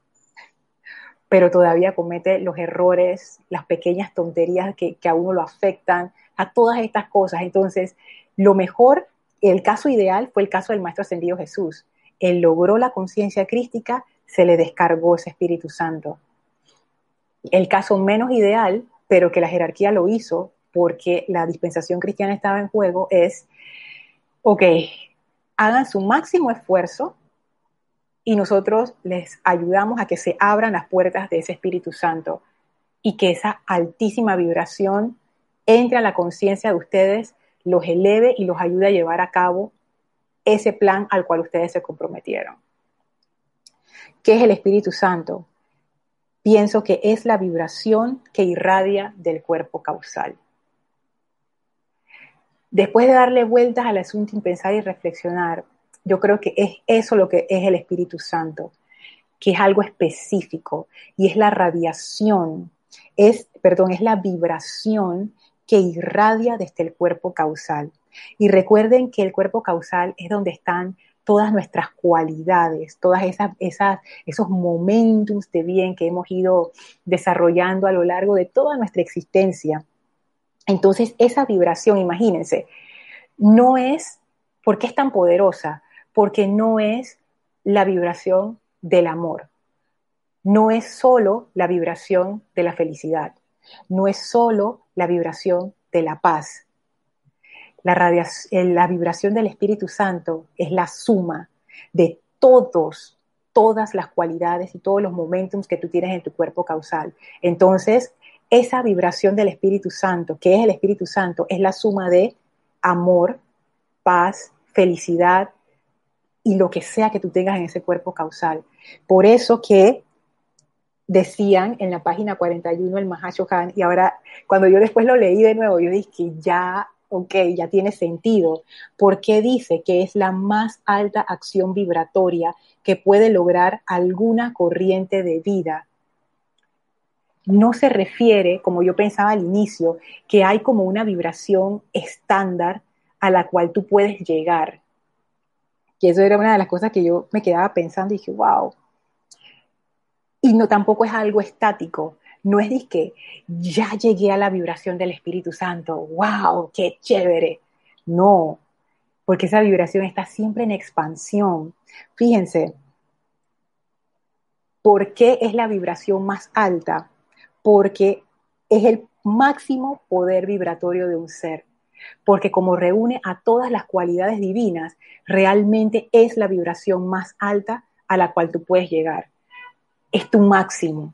pero todavía comete los errores, las pequeñas tonterías que, a uno lo afectan, a todas estas cosas. Entonces, lo mejor, el caso ideal fue el caso del Maestro Ascendido Jesús. Él logró la conciencia crística, se le descargó ese Espíritu Santo. El caso menos ideal, pero que la jerarquía lo hizo porque la dispensación cristiana estaba en juego, es, ok, hagan su máximo esfuerzo y nosotros les ayudamos a que se abran las puertas de ese Espíritu Santo y que esa altísima vibración entre a la conciencia de ustedes, los eleve y los ayude a llevar a cabo ese plan al cual ustedes se comprometieron. ¿Qué es el Espíritu Santo? Pienso que es la vibración que irradia del cuerpo causal. Después de darle vueltas al asunto y pensar y reflexionar, yo creo que es eso lo que es el Espíritu Santo, que es algo específico y es la radiación, es, perdón, es la vibración que irradia desde el cuerpo causal. Y recuerden que el cuerpo causal es donde están todas nuestras cualidades, todas esas, esas, esos momentos de bien que hemos ido desarrollando a lo largo de toda nuestra existencia. Entonces, esa vibración, imagínense, no es, ¿por qué es tan poderosa? Porque no es la vibración del amor, no es solo la vibración de la felicidad, no es solo la vibración de la paz. La, eh, la vibración del Espíritu Santo es la suma de todos, todas las cualidades y todos los momentos que tú tienes en tu cuerpo causal. Entonces, esa vibración del Espíritu Santo, que es el Espíritu Santo, es la suma de amor, paz, felicidad, y lo que sea que tú tengas en ese cuerpo causal. Por eso que decían en la página 41 el Mahashohan, y ahora cuando yo después lo leí de nuevo, yo dije que ya, ok, ya tiene sentido, porque dice que es la más alta acción vibratoria que puede lograr alguna corriente de vida. No se refiere, como yo pensaba al inicio, que hay como una vibración estándar a la cual tú puedes llegar. Que eso era una de las cosas que yo me quedaba pensando y dije, wow. Y no tampoco es algo estático. No es que ya llegué a la vibración del Espíritu Santo. ¡Wow! ¡Qué chévere! No, porque esa vibración está siempre en expansión. Fíjense, ¿por qué es la vibración más alta? Porque es el máximo poder vibratorio de un ser. Porque como reúne a todas las cualidades divinas, realmente es la vibración más alta a la cual tú puedes llegar. Es tu máximo.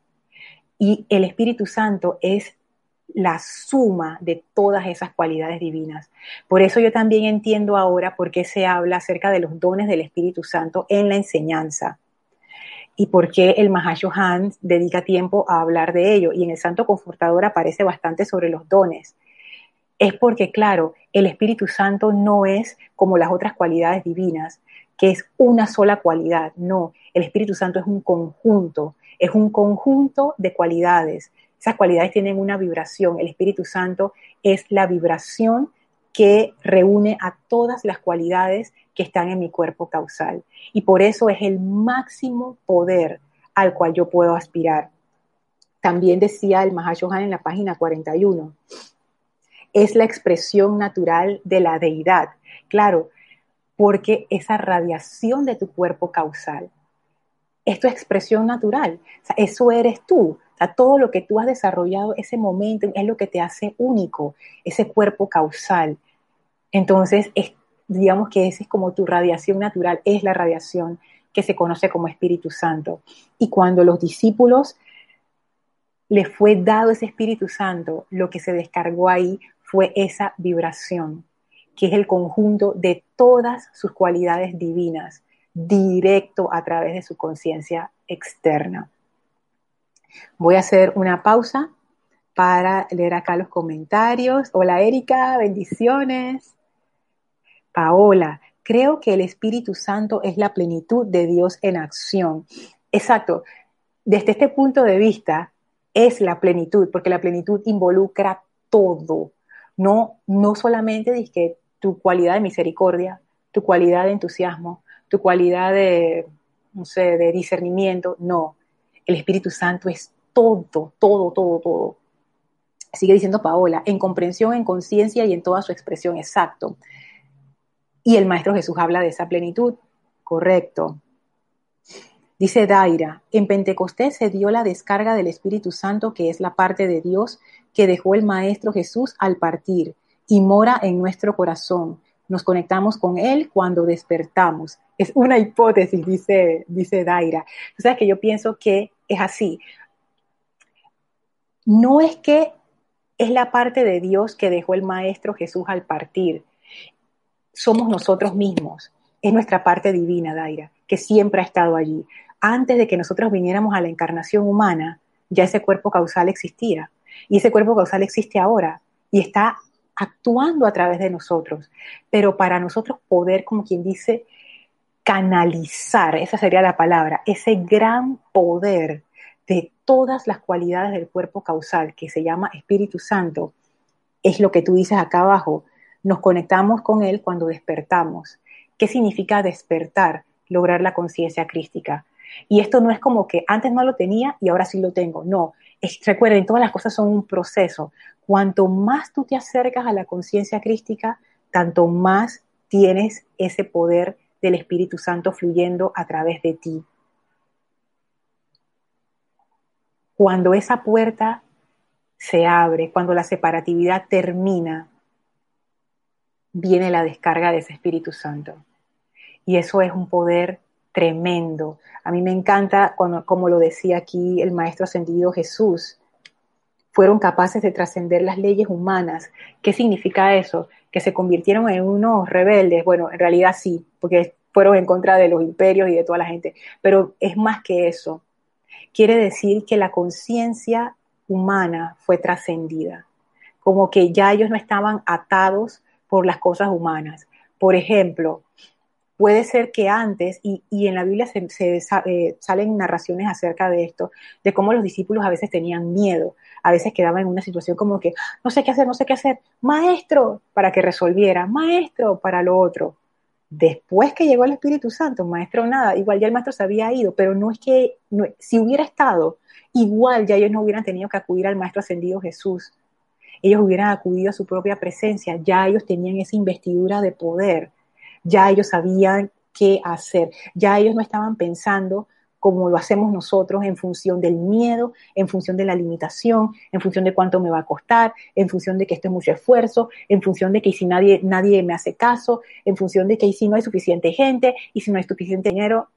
Y el Espíritu Santo es la suma de todas esas cualidades divinas. Por eso yo también entiendo ahora por qué se habla acerca de los dones del Espíritu Santo en la enseñanza y por qué el Mahashohan dedica tiempo a hablar de ello. Y en el Santo Confortador aparece bastante sobre los dones. Es porque, claro, el Espíritu Santo no es como las otras cualidades divinas, que es una sola cualidad. No, el Espíritu Santo es un conjunto es un conjunto de cualidades. Esas cualidades tienen una vibración. El Espíritu Santo es la vibración que reúne a todas las cualidades que están en mi cuerpo causal. Y por eso es el máximo poder al cual yo puedo aspirar. También decía el Mahashohan en la página 41, es la expresión natural de la deidad. Claro, porque esa radiación de tu cuerpo causal es tu expresión natural. eso eres tú. todo lo que tú has desarrollado ese momento es lo que te hace único, ese cuerpo causal. Entonces, digamos que esa es como tu radiación natural, es la radiación que se conoce como Espíritu Santo. Y cuando los discípulos les fue dado ese Espíritu Santo, lo que se descargó ahí fue esa vibración, que es el conjunto de todas sus cualidades divinas directo a través de su conciencia externa. Voy a hacer una pausa para leer acá los comentarios. Hola Erika, bendiciones. Paola, creo que el Espíritu Santo es la plenitud de Dios en acción. Exacto. Desde este punto de vista es la plenitud, porque la plenitud involucra todo. No, no solamente que tu cualidad de misericordia, tu cualidad de entusiasmo, tu cualidad de, no sé, de discernimiento, no. El Espíritu Santo es todo, todo, todo, todo. Sigue diciendo Paola, en comprensión, en conciencia y en toda su expresión, exacto. Y el Maestro Jesús habla de esa plenitud, correcto. Dice Daira, en Pentecostés se dio la descarga del Espíritu Santo, que es la parte de Dios que dejó el Maestro Jesús al partir y mora en nuestro corazón. Nos conectamos con Él cuando despertamos es una hipótesis, dice, dice Daira. Sabes que yo pienso que es así. No es que es la parte de Dios que dejó el Maestro Jesús al partir. Somos nosotros mismos. Es nuestra parte divina, Daira, que siempre ha estado allí. Antes de que nosotros viniéramos a la encarnación humana, ya ese cuerpo causal existía. Y ese cuerpo causal existe ahora y está actuando a través de nosotros. Pero para nosotros poder, como quien dice, canalizar, esa sería la palabra, ese gran poder de todas las cualidades del cuerpo causal que se llama Espíritu Santo, es lo que tú dices acá abajo. Nos conectamos con Él cuando despertamos. ¿Qué significa despertar? Lograr la conciencia crística. Y esto no es como que antes no lo tenía y ahora sí lo tengo. No, recuerden, todas las cosas son un proceso. Cuanto más tú te acercas a la conciencia crística, tanto más tienes ese poder del Espíritu Santo fluyendo a través de ti. Cuando esa puerta se abre, cuando la separatividad termina, viene la descarga de ese Espíritu Santo. Y eso es un poder tremendo. A mí me encanta, como lo decía aquí el Maestro Ascendido Jesús, fueron capaces de trascender las leyes humanas. ¿Qué significa eso? Que se convirtieron en unos rebeldes. Bueno, en realidad sí, porque fueron en contra de los imperios y de toda la gente, pero es más que eso. Quiere decir que la conciencia humana fue trascendida, como que ya ellos no estaban atados por las cosas humanas. Por ejemplo, Puede ser que antes, y, en la Biblia se, eh, salen narraciones acerca de esto, de cómo los discípulos a veces tenían miedo, a veces quedaban en una situación como que, no sé qué hacer, no sé qué hacer, maestro, para que resolviera, maestro, para lo otro. Después que llegó el Espíritu Santo, maestro nada, igual ya el maestro se había ido, pero no es que, si hubiera estado, igual ya ellos no hubieran tenido que acudir al maestro ascendido Jesús. Ellos hubieran acudido a su propia presencia, ya ellos tenían esa investidura de poder, ya ellos sabían qué hacer, ya ellos no estaban pensando como lo hacemos nosotros en función del miedo, en función de la limitación, en función de cuánto me va a costar, en función de que esto es mucho esfuerzo, en función de que si nadie, nadie me hace caso, en función de que si no hay suficiente gente y si no hay suficiente dinero,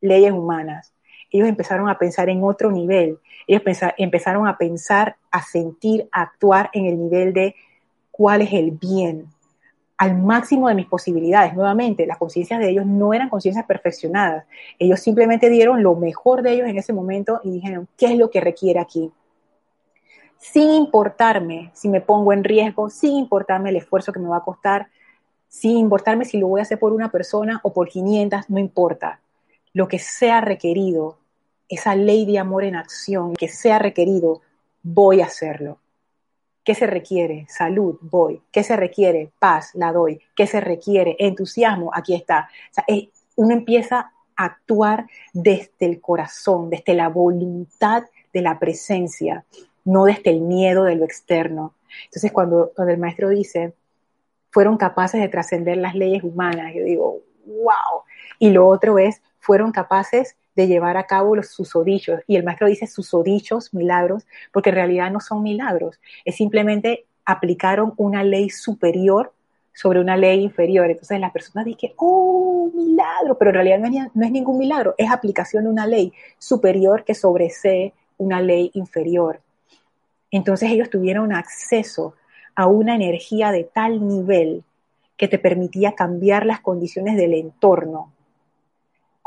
leyes humanas. Ellos empezaron a pensar en otro nivel, ellos empezaron a pensar, a sentir, a actuar en el nivel de cuál es el bien, al máximo de mis posibilidades. Nuevamente, las conciencias de ellos no eran conciencias perfeccionadas. Ellos simplemente dieron lo mejor de ellos en ese momento y dijeron, ¿qué es lo que requiere aquí? Sin importarme si me pongo en riesgo, sin importarme el esfuerzo que me va a costar, sin importarme si lo voy a hacer por una persona o por 500, no importa. Lo que sea requerido, esa ley de amor en acción, que sea requerido, voy a hacerlo. ¿Qué se requiere? Salud, voy. ¿Qué se requiere? Paz, la doy. ¿Qué se requiere? Entusiasmo, aquí está. O sea, uno empieza a actuar desde el corazón, desde la voluntad de la presencia, no desde el miedo de lo externo. Entonces, cuando, cuando el maestro dice, fueron capaces de trascender las leyes humanas, yo digo, wow. Y lo otro es, fueron capaces de llevar a cabo los susodichos. Y el maestro dice susodichos, milagros, porque en realidad no son milagros, es simplemente aplicaron una ley superior sobre una ley inferior. Entonces las personas dicen, oh, milagro, pero en realidad no es, ningún milagro, es aplicación de una ley superior que sobresee una ley inferior. Entonces ellos tuvieron acceso a una energía de tal nivel que te permitía cambiar las condiciones del entorno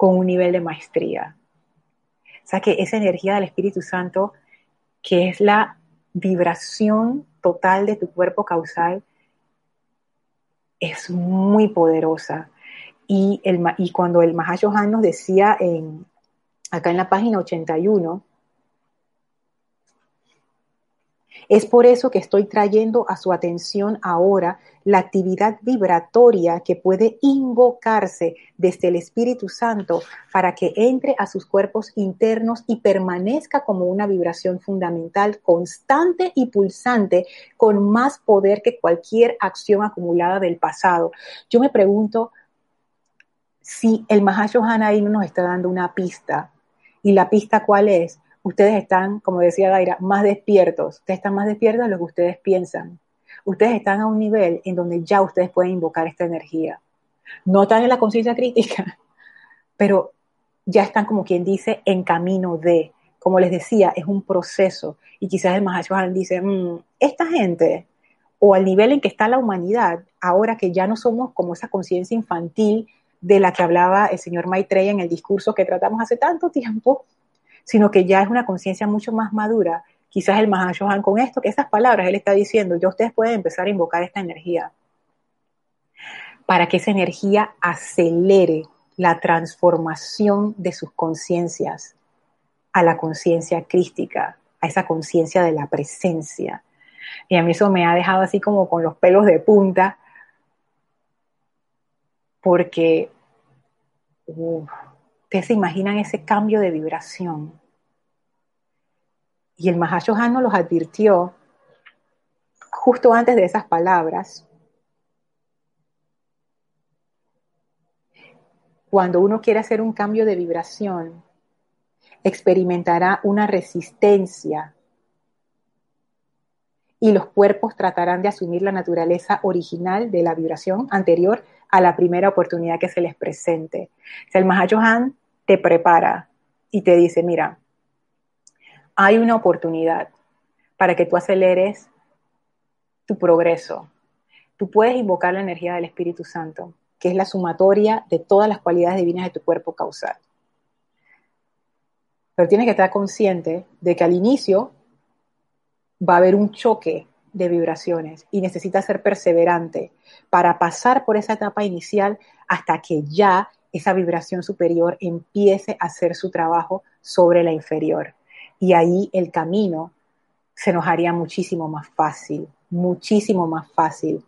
con un nivel de maestría. O sea que esa energía del Espíritu Santo, que es la vibración total de tu cuerpo causal, es muy poderosa. Y, el, y cuando el Mahashohan nos decía en, acá en la página 81, Es por eso que estoy trayendo a su atención ahora la actividad vibratoria que puede invocarse desde el Espíritu Santo para que entre a sus cuerpos internos y permanezca como una vibración fundamental, constante y pulsante, con más poder que cualquier acción acumulada del pasado. Yo me pregunto si el Mahashohan ahí no nos está dando una pista. ¿Y la pista cuál es? Ustedes están, como decía Daira, más despiertos. Ustedes están más despiertos de lo que ustedes piensan. Ustedes están a un nivel en donde ya ustedes pueden invocar esta energía. No están en la conciencia crítica, pero ya están como quien dice en camino de. Como les decía, es un proceso. Y quizás el Mahashohan dice, mm, esta gente, o al nivel en que está la humanidad, ahora que ya no somos como esa conciencia infantil de la que hablaba el señor Maitreya en el discurso que tratamos hace tanto tiempo, sino que ya es una conciencia mucho más madura. Quizás el Mahashohan con esto, que esas palabras él está diciendo, ya ustedes pueden empezar a invocar esta energía para que esa energía acelere la transformación de sus conciencias a la conciencia crística, a esa conciencia de la presencia. Y a mí eso me ha dejado así como con los pelos de punta, porque Ustedes se imaginan ese cambio de vibración. Y el Mahashohan nos los advirtió justo antes de esas palabras. Cuando uno quiere hacer un cambio de vibración, experimentará una resistencia y los cuerpos tratarán de asumir la naturaleza original de la vibración anterior a la primera oportunidad que se les presente. el Mahashohan te prepara y te dice, mira, hay una oportunidad para que tú aceleres tu progreso. Tú puedes invocar la energía del Espíritu Santo, que es la sumatoria de todas las cualidades divinas de tu cuerpo causal. Pero tienes que estar consciente de que al inicio va a haber un choque de vibraciones y necesitas ser perseverante para pasar por esa etapa inicial hasta que ya esa vibración superior empiece a hacer su trabajo sobre la inferior. Y ahí el camino se nos haría muchísimo más fácil, muchísimo más fácil.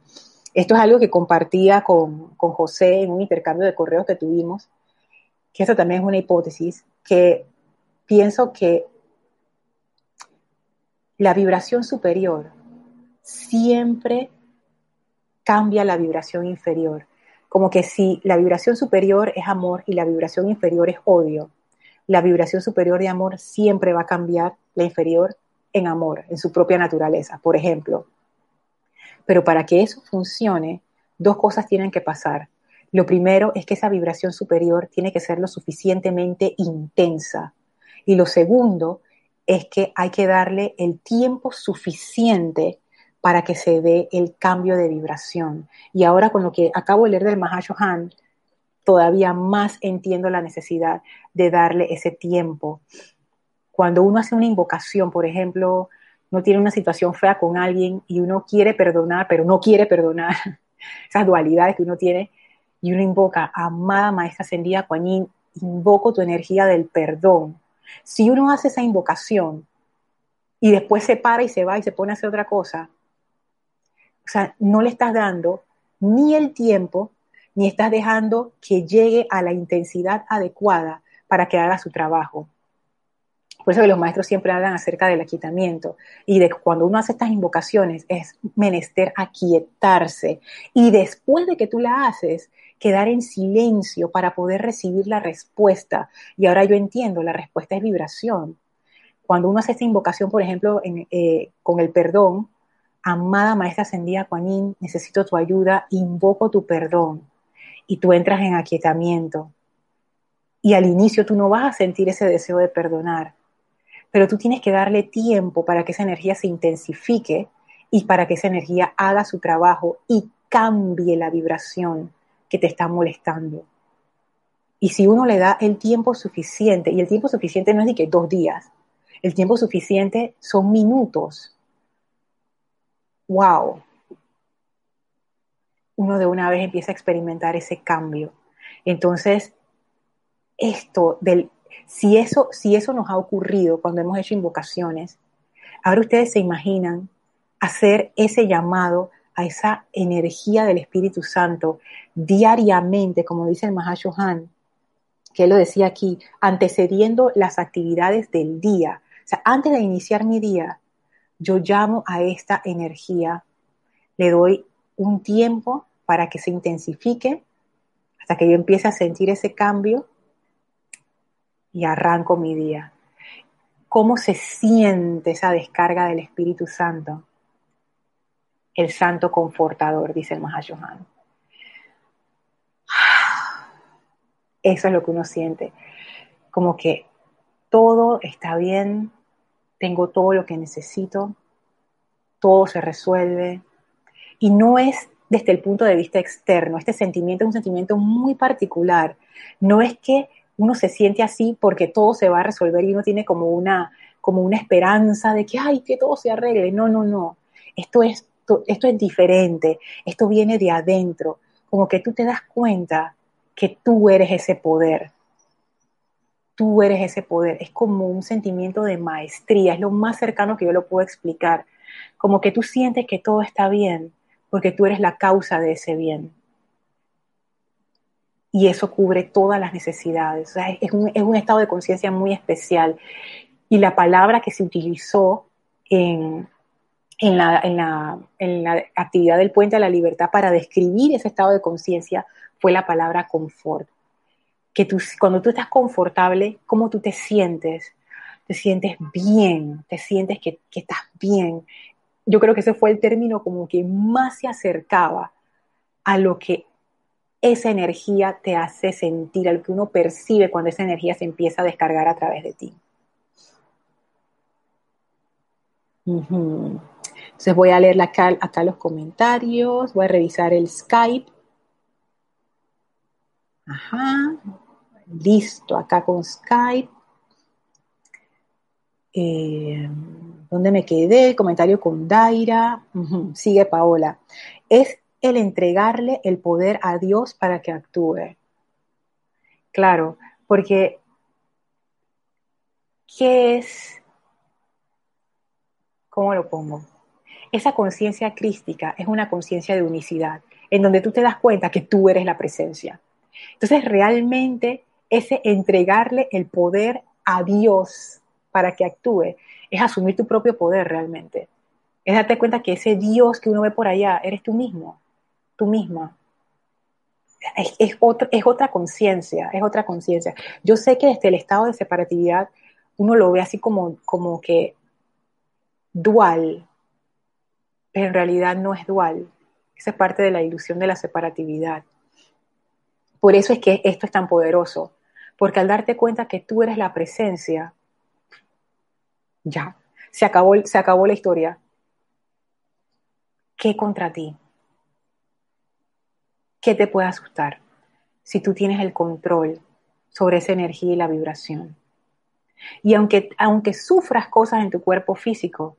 Esto es algo que compartía con, con José en un intercambio de correos que tuvimos, que eso también es una hipótesis, que pienso que la vibración superior siempre cambia la vibración inferior. Como que si la vibración superior es amor y la vibración inferior es odio, la vibración superior de amor siempre va a cambiar la inferior en amor, en su propia naturaleza, por ejemplo. Pero para que eso funcione, dos cosas tienen que pasar. Lo primero es que esa vibración superior tiene que ser lo suficientemente intensa. Y lo segundo es que hay que darle el tiempo suficiente para que se dé el cambio de vibración. Y ahora con lo que acabo de leer del Mahashohan, todavía más entiendo la necesidad de darle ese tiempo. Cuando uno hace una invocación, por ejemplo, no tiene una situación fea con alguien y uno quiere perdonar, pero no quiere perdonar, esas dualidades que uno tiene, y uno invoca, amada Maestra Ascendida Kuan invoco tu energía del perdón. Si uno hace esa invocación y después se para y se va y se pone a hacer otra cosa, o sea, no le estás dando ni el tiempo, ni estás dejando que llegue a la intensidad adecuada para que haga su trabajo. Por eso que los maestros siempre hablan acerca del aquietamiento y de cuando uno hace estas invocaciones es menester aquietarse y después de que tú la haces, quedar en silencio para poder recibir la respuesta. Y ahora yo entiendo, la respuesta es vibración. Cuando uno hace esta invocación, por ejemplo, eh, con el perdón, amada maestra ascendida Kuan necesito tu ayuda, invoco tu perdón. Y tú entras en aquietamiento. Y al inicio tú no vas a sentir ese deseo de perdonar, pero tú tienes que darle tiempo para que esa energía se intensifique y para que esa energía haga su trabajo y cambie la vibración que te está molestando. Y si uno le da el tiempo suficiente, y el tiempo suficiente no es de que dos días, el tiempo suficiente son minutos, wow, uno de una vez empieza a experimentar ese cambio. Entonces, esto del, si eso, si eso nos ha ocurrido cuando hemos hecho invocaciones, ahora ustedes se imaginan hacer ese llamado a esa energía del Espíritu Santo diariamente, como dice el Mahashohan, que él lo decía aquí, antecediendo las actividades del día. O sea, antes de iniciar mi día, yo llamo a esta energía, le doy un tiempo para que se intensifique hasta que yo empiece a sentir ese cambio y arranco mi día. ¿Cómo se siente esa descarga del Espíritu Santo? El Santo Confortador, dice el Mahashohan. Eso es lo que uno siente. Como que todo está bien, tengo todo lo que necesito, todo se resuelve. Y no es desde el punto de vista externo, este sentimiento es un sentimiento muy particular. No es que uno se siente así porque todo se va a resolver y uno tiene como una, como una esperanza de que, ay, que todo se arregle. No, no, no. Esto es, esto es diferente. Esto viene de adentro. Como que tú te das cuenta que tú eres ese poder tú eres ese poder. Es como un sentimiento de maestría, es lo más cercano que yo lo puedo explicar. Como que tú sientes que todo está bien, porque tú eres la causa de ese bien. Y eso cubre todas las necesidades. es, un, es un estado de conciencia muy especial. Y la palabra que se utilizó en, en la, en, la, en, la, actividad del puente a la libertad para describir ese estado de conciencia fue la palabra confort que tú, cuando tú estás confortable, ¿cómo tú te sientes? Te sientes bien, te sientes que, que estás bien. Yo creo que ese fue el término como que más se acercaba a lo que esa energía te hace sentir, a lo que uno percibe cuando esa energía se empieza a descargar a través de ti. Entonces voy a leer acá los comentarios, voy a revisar el Skype. Ajá, listo, acá con Skype. Eh, ¿Dónde me quedé? Comentario con Daira. sigue Paola. Es el entregarle el poder a Dios para que actúe. Claro, porque ¿qué es? ¿Cómo lo pongo? Esa conciencia crística es una conciencia de unicidad, en donde tú te das cuenta que tú eres la presencia. Entonces, realmente ese entregarle el poder a Dios para que actúe es asumir tu propio poder realmente. Es darte cuenta que ese Dios que uno ve por allá eres tú mismo, tú misma. Es, es, otra conciencia, es otra conciencia. Yo sé que desde el estado de separatividad uno lo ve así como, como que dual, pero en realidad no es dual. Esa es parte de la ilusión de la separatividad. Por eso es que esto es tan poderoso, porque al darte cuenta que tú eres la presencia, ya, se acabó, se acabó la historia. ¿Qué contra ti? ¿Qué te puede asustar si tú tienes el control sobre esa energía y la vibración? Y aunque, aunque sufras cosas en tu cuerpo físico,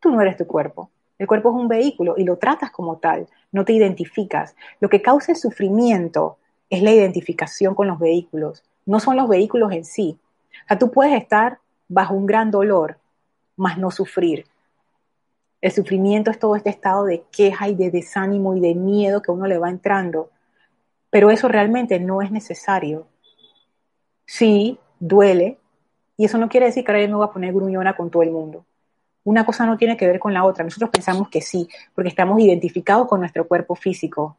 tú no eres tu cuerpo. El cuerpo es un vehículo y lo tratas como tal, no te identificas. Lo que causa el sufrimiento es la identificación con los vehículos, no son los vehículos en sí. O sea, tú puedes estar bajo un gran dolor, mas no sufrir. El sufrimiento es todo este estado de queja y de desánimo y de miedo que uno le va entrando. Pero eso realmente no es necesario. Sí, duele, y eso no quiere decir que ahora yo me voy a poner gruñona con todo el mundo. Una cosa no tiene que ver con la otra. Nosotros pensamos que sí, porque estamos identificados con nuestro cuerpo físico.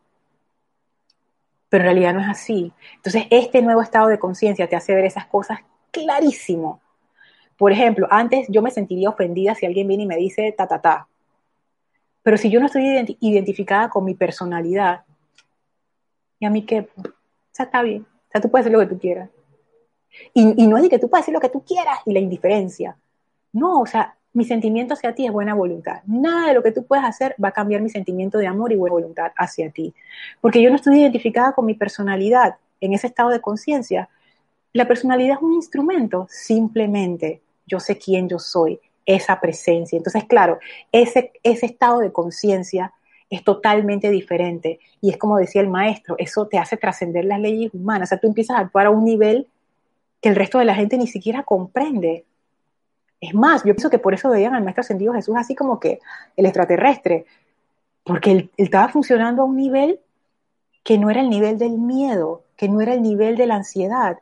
Pero en realidad no es así. Entonces, este nuevo estado de conciencia te hace ver esas cosas clarísimo. Por ejemplo, antes yo me sentiría ofendida si alguien viene y me dice ta, ta, ta. Pero si yo no estoy identificada con mi personalidad, ¿y a mí qué? O sea, está bien. O sea, tú puedes hacer lo que tú quieras. Y, y no es de que tú puedes hacer lo que tú quieras y la indiferencia. No, o sea, mi sentimiento hacia ti es buena voluntad. Nada de lo que tú puedes hacer va a cambiar mi sentimiento de amor y buena voluntad hacia ti. Porque yo no estoy identificada con mi personalidad en ese estado de conciencia. La personalidad es un instrumento, simplemente yo sé quién yo soy, esa presencia. Entonces, claro, ese, ese estado de conciencia es totalmente diferente. Y es como decía el maestro, eso te hace trascender las leyes humanas. O sea, tú empiezas a actuar a un nivel que el resto de la gente ni siquiera comprende. Es más, yo pienso que por eso veían al Maestro Ascendido Jesús así como que el extraterrestre, porque él, estaba funcionando a un nivel que no era el nivel del miedo, que no era el nivel de la ansiedad.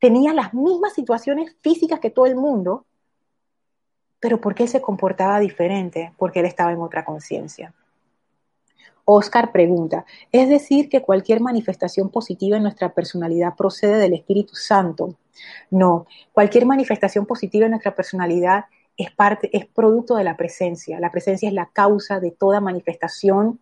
Tenía las mismas situaciones físicas que todo el mundo, pero ¿por qué él se comportaba diferente? Porque él estaba en otra conciencia. Oscar pregunta, ¿es decir que cualquier manifestación positiva en nuestra personalidad procede del Espíritu Santo? No, cualquier manifestación positiva en nuestra personalidad es parte, es producto de la presencia. La presencia es la causa de toda manifestación,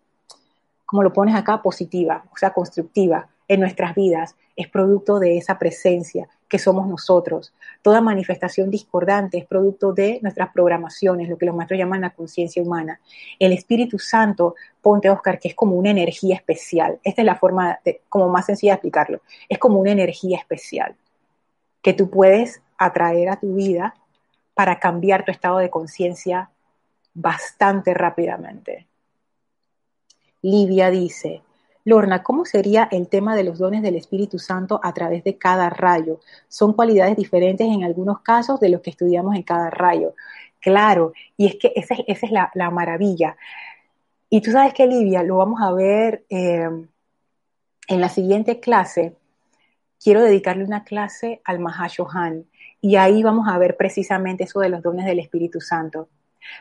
como lo pones acá, positiva, o sea, constructiva en nuestras vidas. Es producto de esa presencia que somos nosotros. Toda manifestación discordante es producto de nuestras programaciones, lo que los maestros llaman la conciencia humana. El Espíritu Santo, ponte Oscar, que es como una energía especial. Esta es la forma como más sencilla de explicarlo. Es como una energía especial que tú puedes atraer a tu vida para cambiar tu estado de conciencia bastante rápidamente. Livia dice, Lorna, ¿cómo sería el tema de los dones del Espíritu Santo a través de cada rayo? Son cualidades diferentes en algunos casos de los que estudiamos en cada rayo. Claro, y es que esa, es la, maravilla. Y tú sabes que, Livia, lo vamos a ver eh, en la siguiente clase. Quiero dedicarle una clase al Mahashohan y ahí vamos a ver precisamente eso de los dones del Espíritu Santo.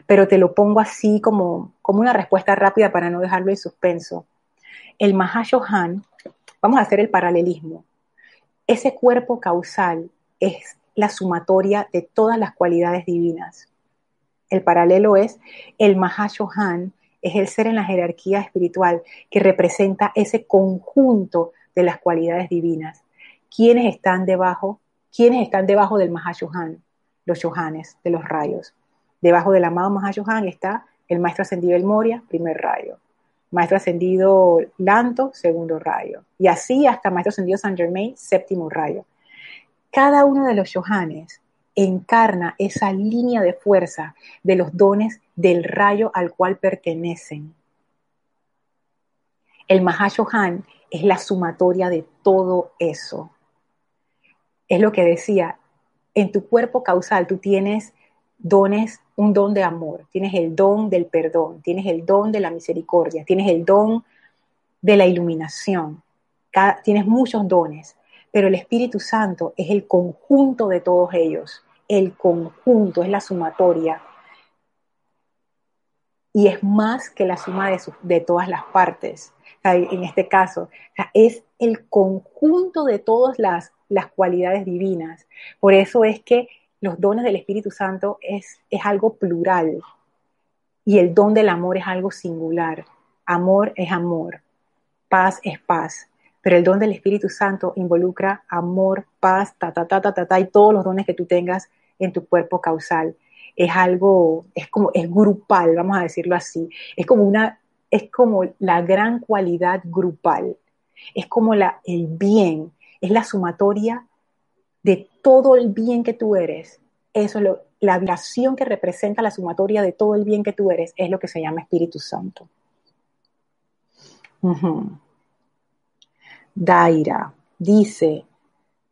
Pero te lo pongo así como, como una respuesta rápida para no dejarlo en suspenso el Mahashohan, vamos a hacer el paralelismo. Ese cuerpo causal es la sumatoria de todas las cualidades divinas. El paralelo es el Mahashohan, es el ser en la jerarquía espiritual que representa ese conjunto de las cualidades divinas. ¿Quiénes están debajo? ¿Quiénes están debajo del Mahashohan? Los Yohanes, de los rayos. Debajo del amado Mahashohan está el maestro ascendido El Moria, primer rayo maestro ascendido Lanto, segundo rayo. Y así hasta maestro ascendido San Germain, séptimo rayo. Cada uno de los Johanes encarna esa línea de fuerza de los dones del rayo al cual pertenecen. El Mahashohan es la sumatoria de todo eso. Es lo que decía, en tu cuerpo causal tú tienes dones, un don de amor, tienes el don del perdón, tienes el don de la misericordia, tienes el don de la iluminación, tienes muchos dones, pero el Espíritu Santo es el conjunto de todos ellos, el conjunto, es la sumatoria. Y es más que la suma de, de todas las partes, en este caso. es el conjunto de todas las, las cualidades divinas. Por eso es que los dones del Espíritu Santo es, es algo plural y el don del amor es algo singular. Amor es amor, paz es paz, pero el don del Espíritu Santo involucra amor, paz, ta, ta, ta, ta, ta, ta, y todos los dones que tú tengas en tu cuerpo causal. Es algo, es como, es grupal, vamos a decirlo así. Es como una, es como la gran cualidad grupal. Es como la, el bien, es la sumatoria de todo el bien que tú eres. Eso es lo, la vibración que representa la sumatoria de todo el bien que tú eres, es lo que se llama Espíritu Santo. Daira dice,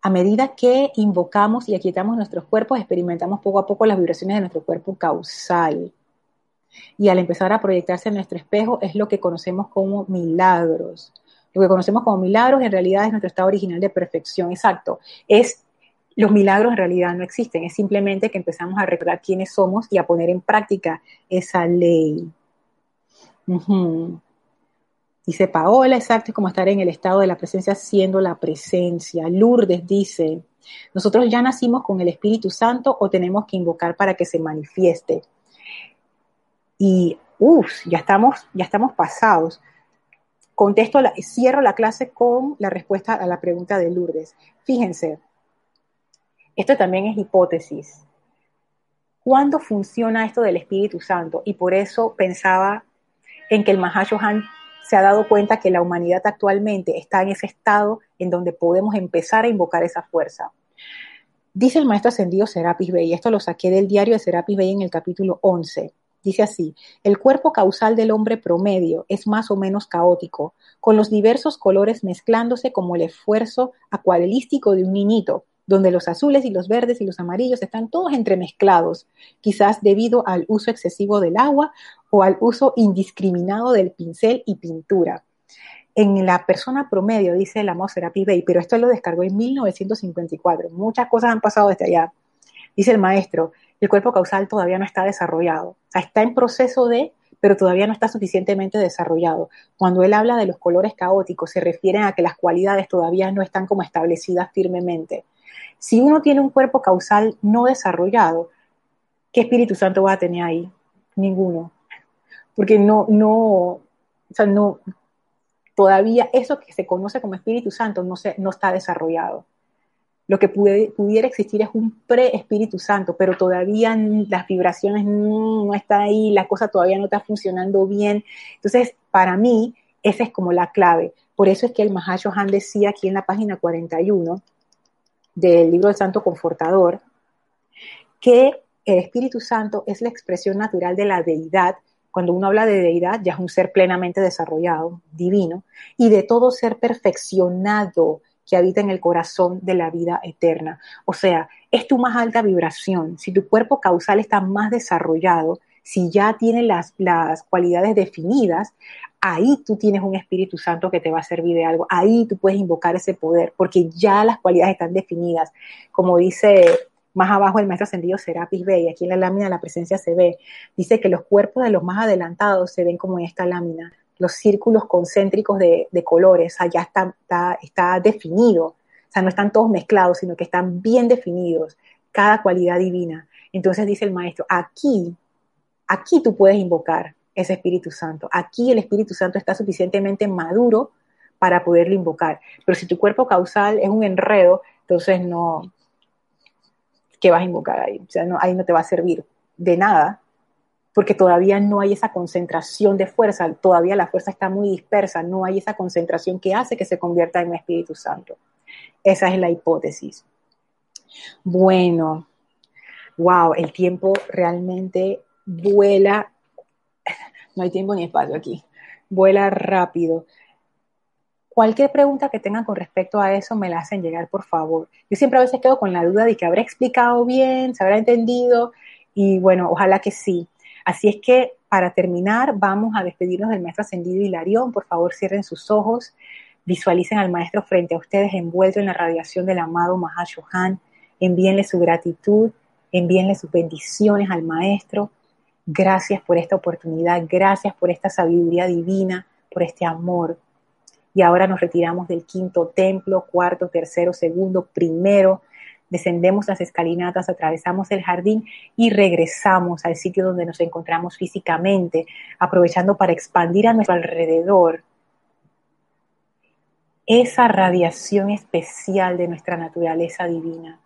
a medida que invocamos y aquietamos nuestros cuerpos, experimentamos poco a poco las vibraciones de nuestro cuerpo causal. Y al empezar a proyectarse en nuestro espejo es lo que conocemos como milagros. Lo que conocemos como milagros en realidad es nuestro estado original de perfección. Exacto. Es los milagros en realidad no existen, es simplemente que empezamos a recordar quiénes somos y a poner en práctica esa ley. Dice Paola, exacto, es como estar en el estado de la presencia siendo la presencia. Lourdes dice, nosotros ya nacimos con el Espíritu Santo o tenemos que invocar para que se manifieste. Y, uff, ya estamos, ya estamos pasados. Contesto, la, cierro la clase con la respuesta a la pregunta de Lourdes. Fíjense, esto también es hipótesis. ¿Cuándo funciona esto del Espíritu Santo? Y por eso pensaba en que el Mahashohan se ha dado cuenta que la humanidad actualmente está en ese estado en donde podemos empezar a invocar esa fuerza. Dice el maestro ascendido Serapis Bey, esto lo saqué del diario de Serapis Bey en el capítulo 11. Dice así, el cuerpo causal del hombre promedio es más o menos caótico, con los diversos colores mezclándose como el esfuerzo acuarelístico de un niñito, donde los azules y los verdes y los amarillos están todos entremezclados, quizás debido al uso excesivo del agua o al uso indiscriminado del pincel y pintura. En la persona promedio, dice el amor Serapi Bey, pero esto lo descargó en 1954, muchas cosas han pasado desde allá. Dice el maestro, el cuerpo causal todavía no está desarrollado, o sea, está en proceso de, pero todavía no está suficientemente desarrollado. Cuando él habla de los colores caóticos, se refiere a que las cualidades todavía no están como establecidas firmemente. Si uno tiene un cuerpo causal no desarrollado, ¿qué Espíritu Santo va a tener ahí? Ninguno. Porque no, no, o sea, no, todavía eso que se conoce como Espíritu Santo no, se, no está desarrollado. Lo que pudiera existir es un pre-Espíritu Santo, pero todavía las vibraciones no, no están ahí, la cosa todavía no está funcionando bien. Entonces, para mí, esa es como la clave. Por eso es que el Mahashohan decía aquí en la página 41, del libro del Santo Confortador, que el Espíritu Santo es la expresión natural de la deidad. Cuando uno habla de deidad, ya es un ser plenamente desarrollado, divino, y de todo ser perfeccionado que habita en el corazón de la vida eterna. O sea, es tu más alta vibración. Si tu cuerpo causal está más desarrollado, si ya tiene las, las cualidades definidas, ahí tú tienes un Espíritu Santo que te va a servir de algo. Ahí tú puedes invocar ese poder, porque ya las cualidades están definidas. Como dice más abajo el maestro ascendido Serapis Bey, aquí en la lámina la presencia se ve, dice que los cuerpos de los más adelantados se ven como en esta lámina, los círculos concéntricos de, colores, allá está, está, está definido, o sea, no están todos mezclados, sino que están bien definidos, cada cualidad divina. Entonces dice el maestro, aquí Aquí tú puedes invocar ese Espíritu Santo. Aquí el Espíritu Santo está suficientemente maduro para poderlo invocar. Pero si tu cuerpo causal es un enredo, entonces no, ¿qué vas a invocar ahí? O sea, no, ahí no te va a servir de nada, porque todavía no hay esa concentración de fuerza, todavía la fuerza está muy dispersa, no hay esa concentración que hace que se convierta en un Espíritu Santo. Esa es la hipótesis. Bueno, wow, el tiempo realmente vuela, no hay tiempo ni espacio aquí, vuela rápido. cualquier pregunta que tengan con respecto a eso me la hacen llegar, por favor. Yo siempre a veces quedo con la duda de que habré explicado bien, se habrá entendido, y bueno, ojalá que sí. Así es que para terminar, vamos a despedirnos del maestro ascendido Hilarión. Por favor, cierren sus ojos, visualicen al maestro frente a ustedes envuelto en la radiación del amado Mahashohan. Envíenle su gratitud, envíenle sus bendiciones al maestro. Gracias por esta oportunidad, gracias por esta sabiduría divina, por este amor. Y ahora nos retiramos del quinto templo, cuarto, tercero, segundo, primero, descendemos las escalinatas, atravesamos el jardín y regresamos al sitio donde nos encontramos físicamente, aprovechando para expandir a nuestro alrededor esa radiación especial de nuestra naturaleza divina,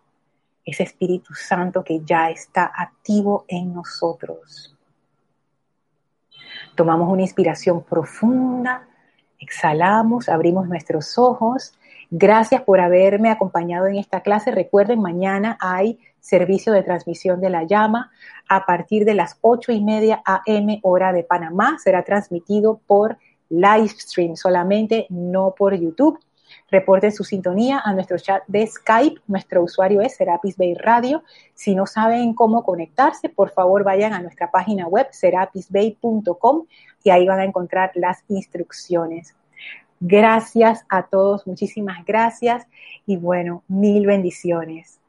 ese Espíritu Santo que ya está activo en nosotros. Tomamos una inspiración profunda, exhalamos, abrimos nuestros ojos Gracias por haberme acompañado en esta clase. Recuerden, mañana hay servicio de transmisión de la llama a partir de las ocho y media AM hora de Panamá. Será transmitido por live stream solamente, no por YouTube. Reporten su sintonía a nuestro chat de Skype. Nuestro usuario es Serapis Bay Radio. Si no saben cómo conectarse, por favor vayan a nuestra página web serapisbay.com y ahí van a encontrar las instrucciones. Gracias a todos, muchísimas gracias y bueno, mil bendiciones.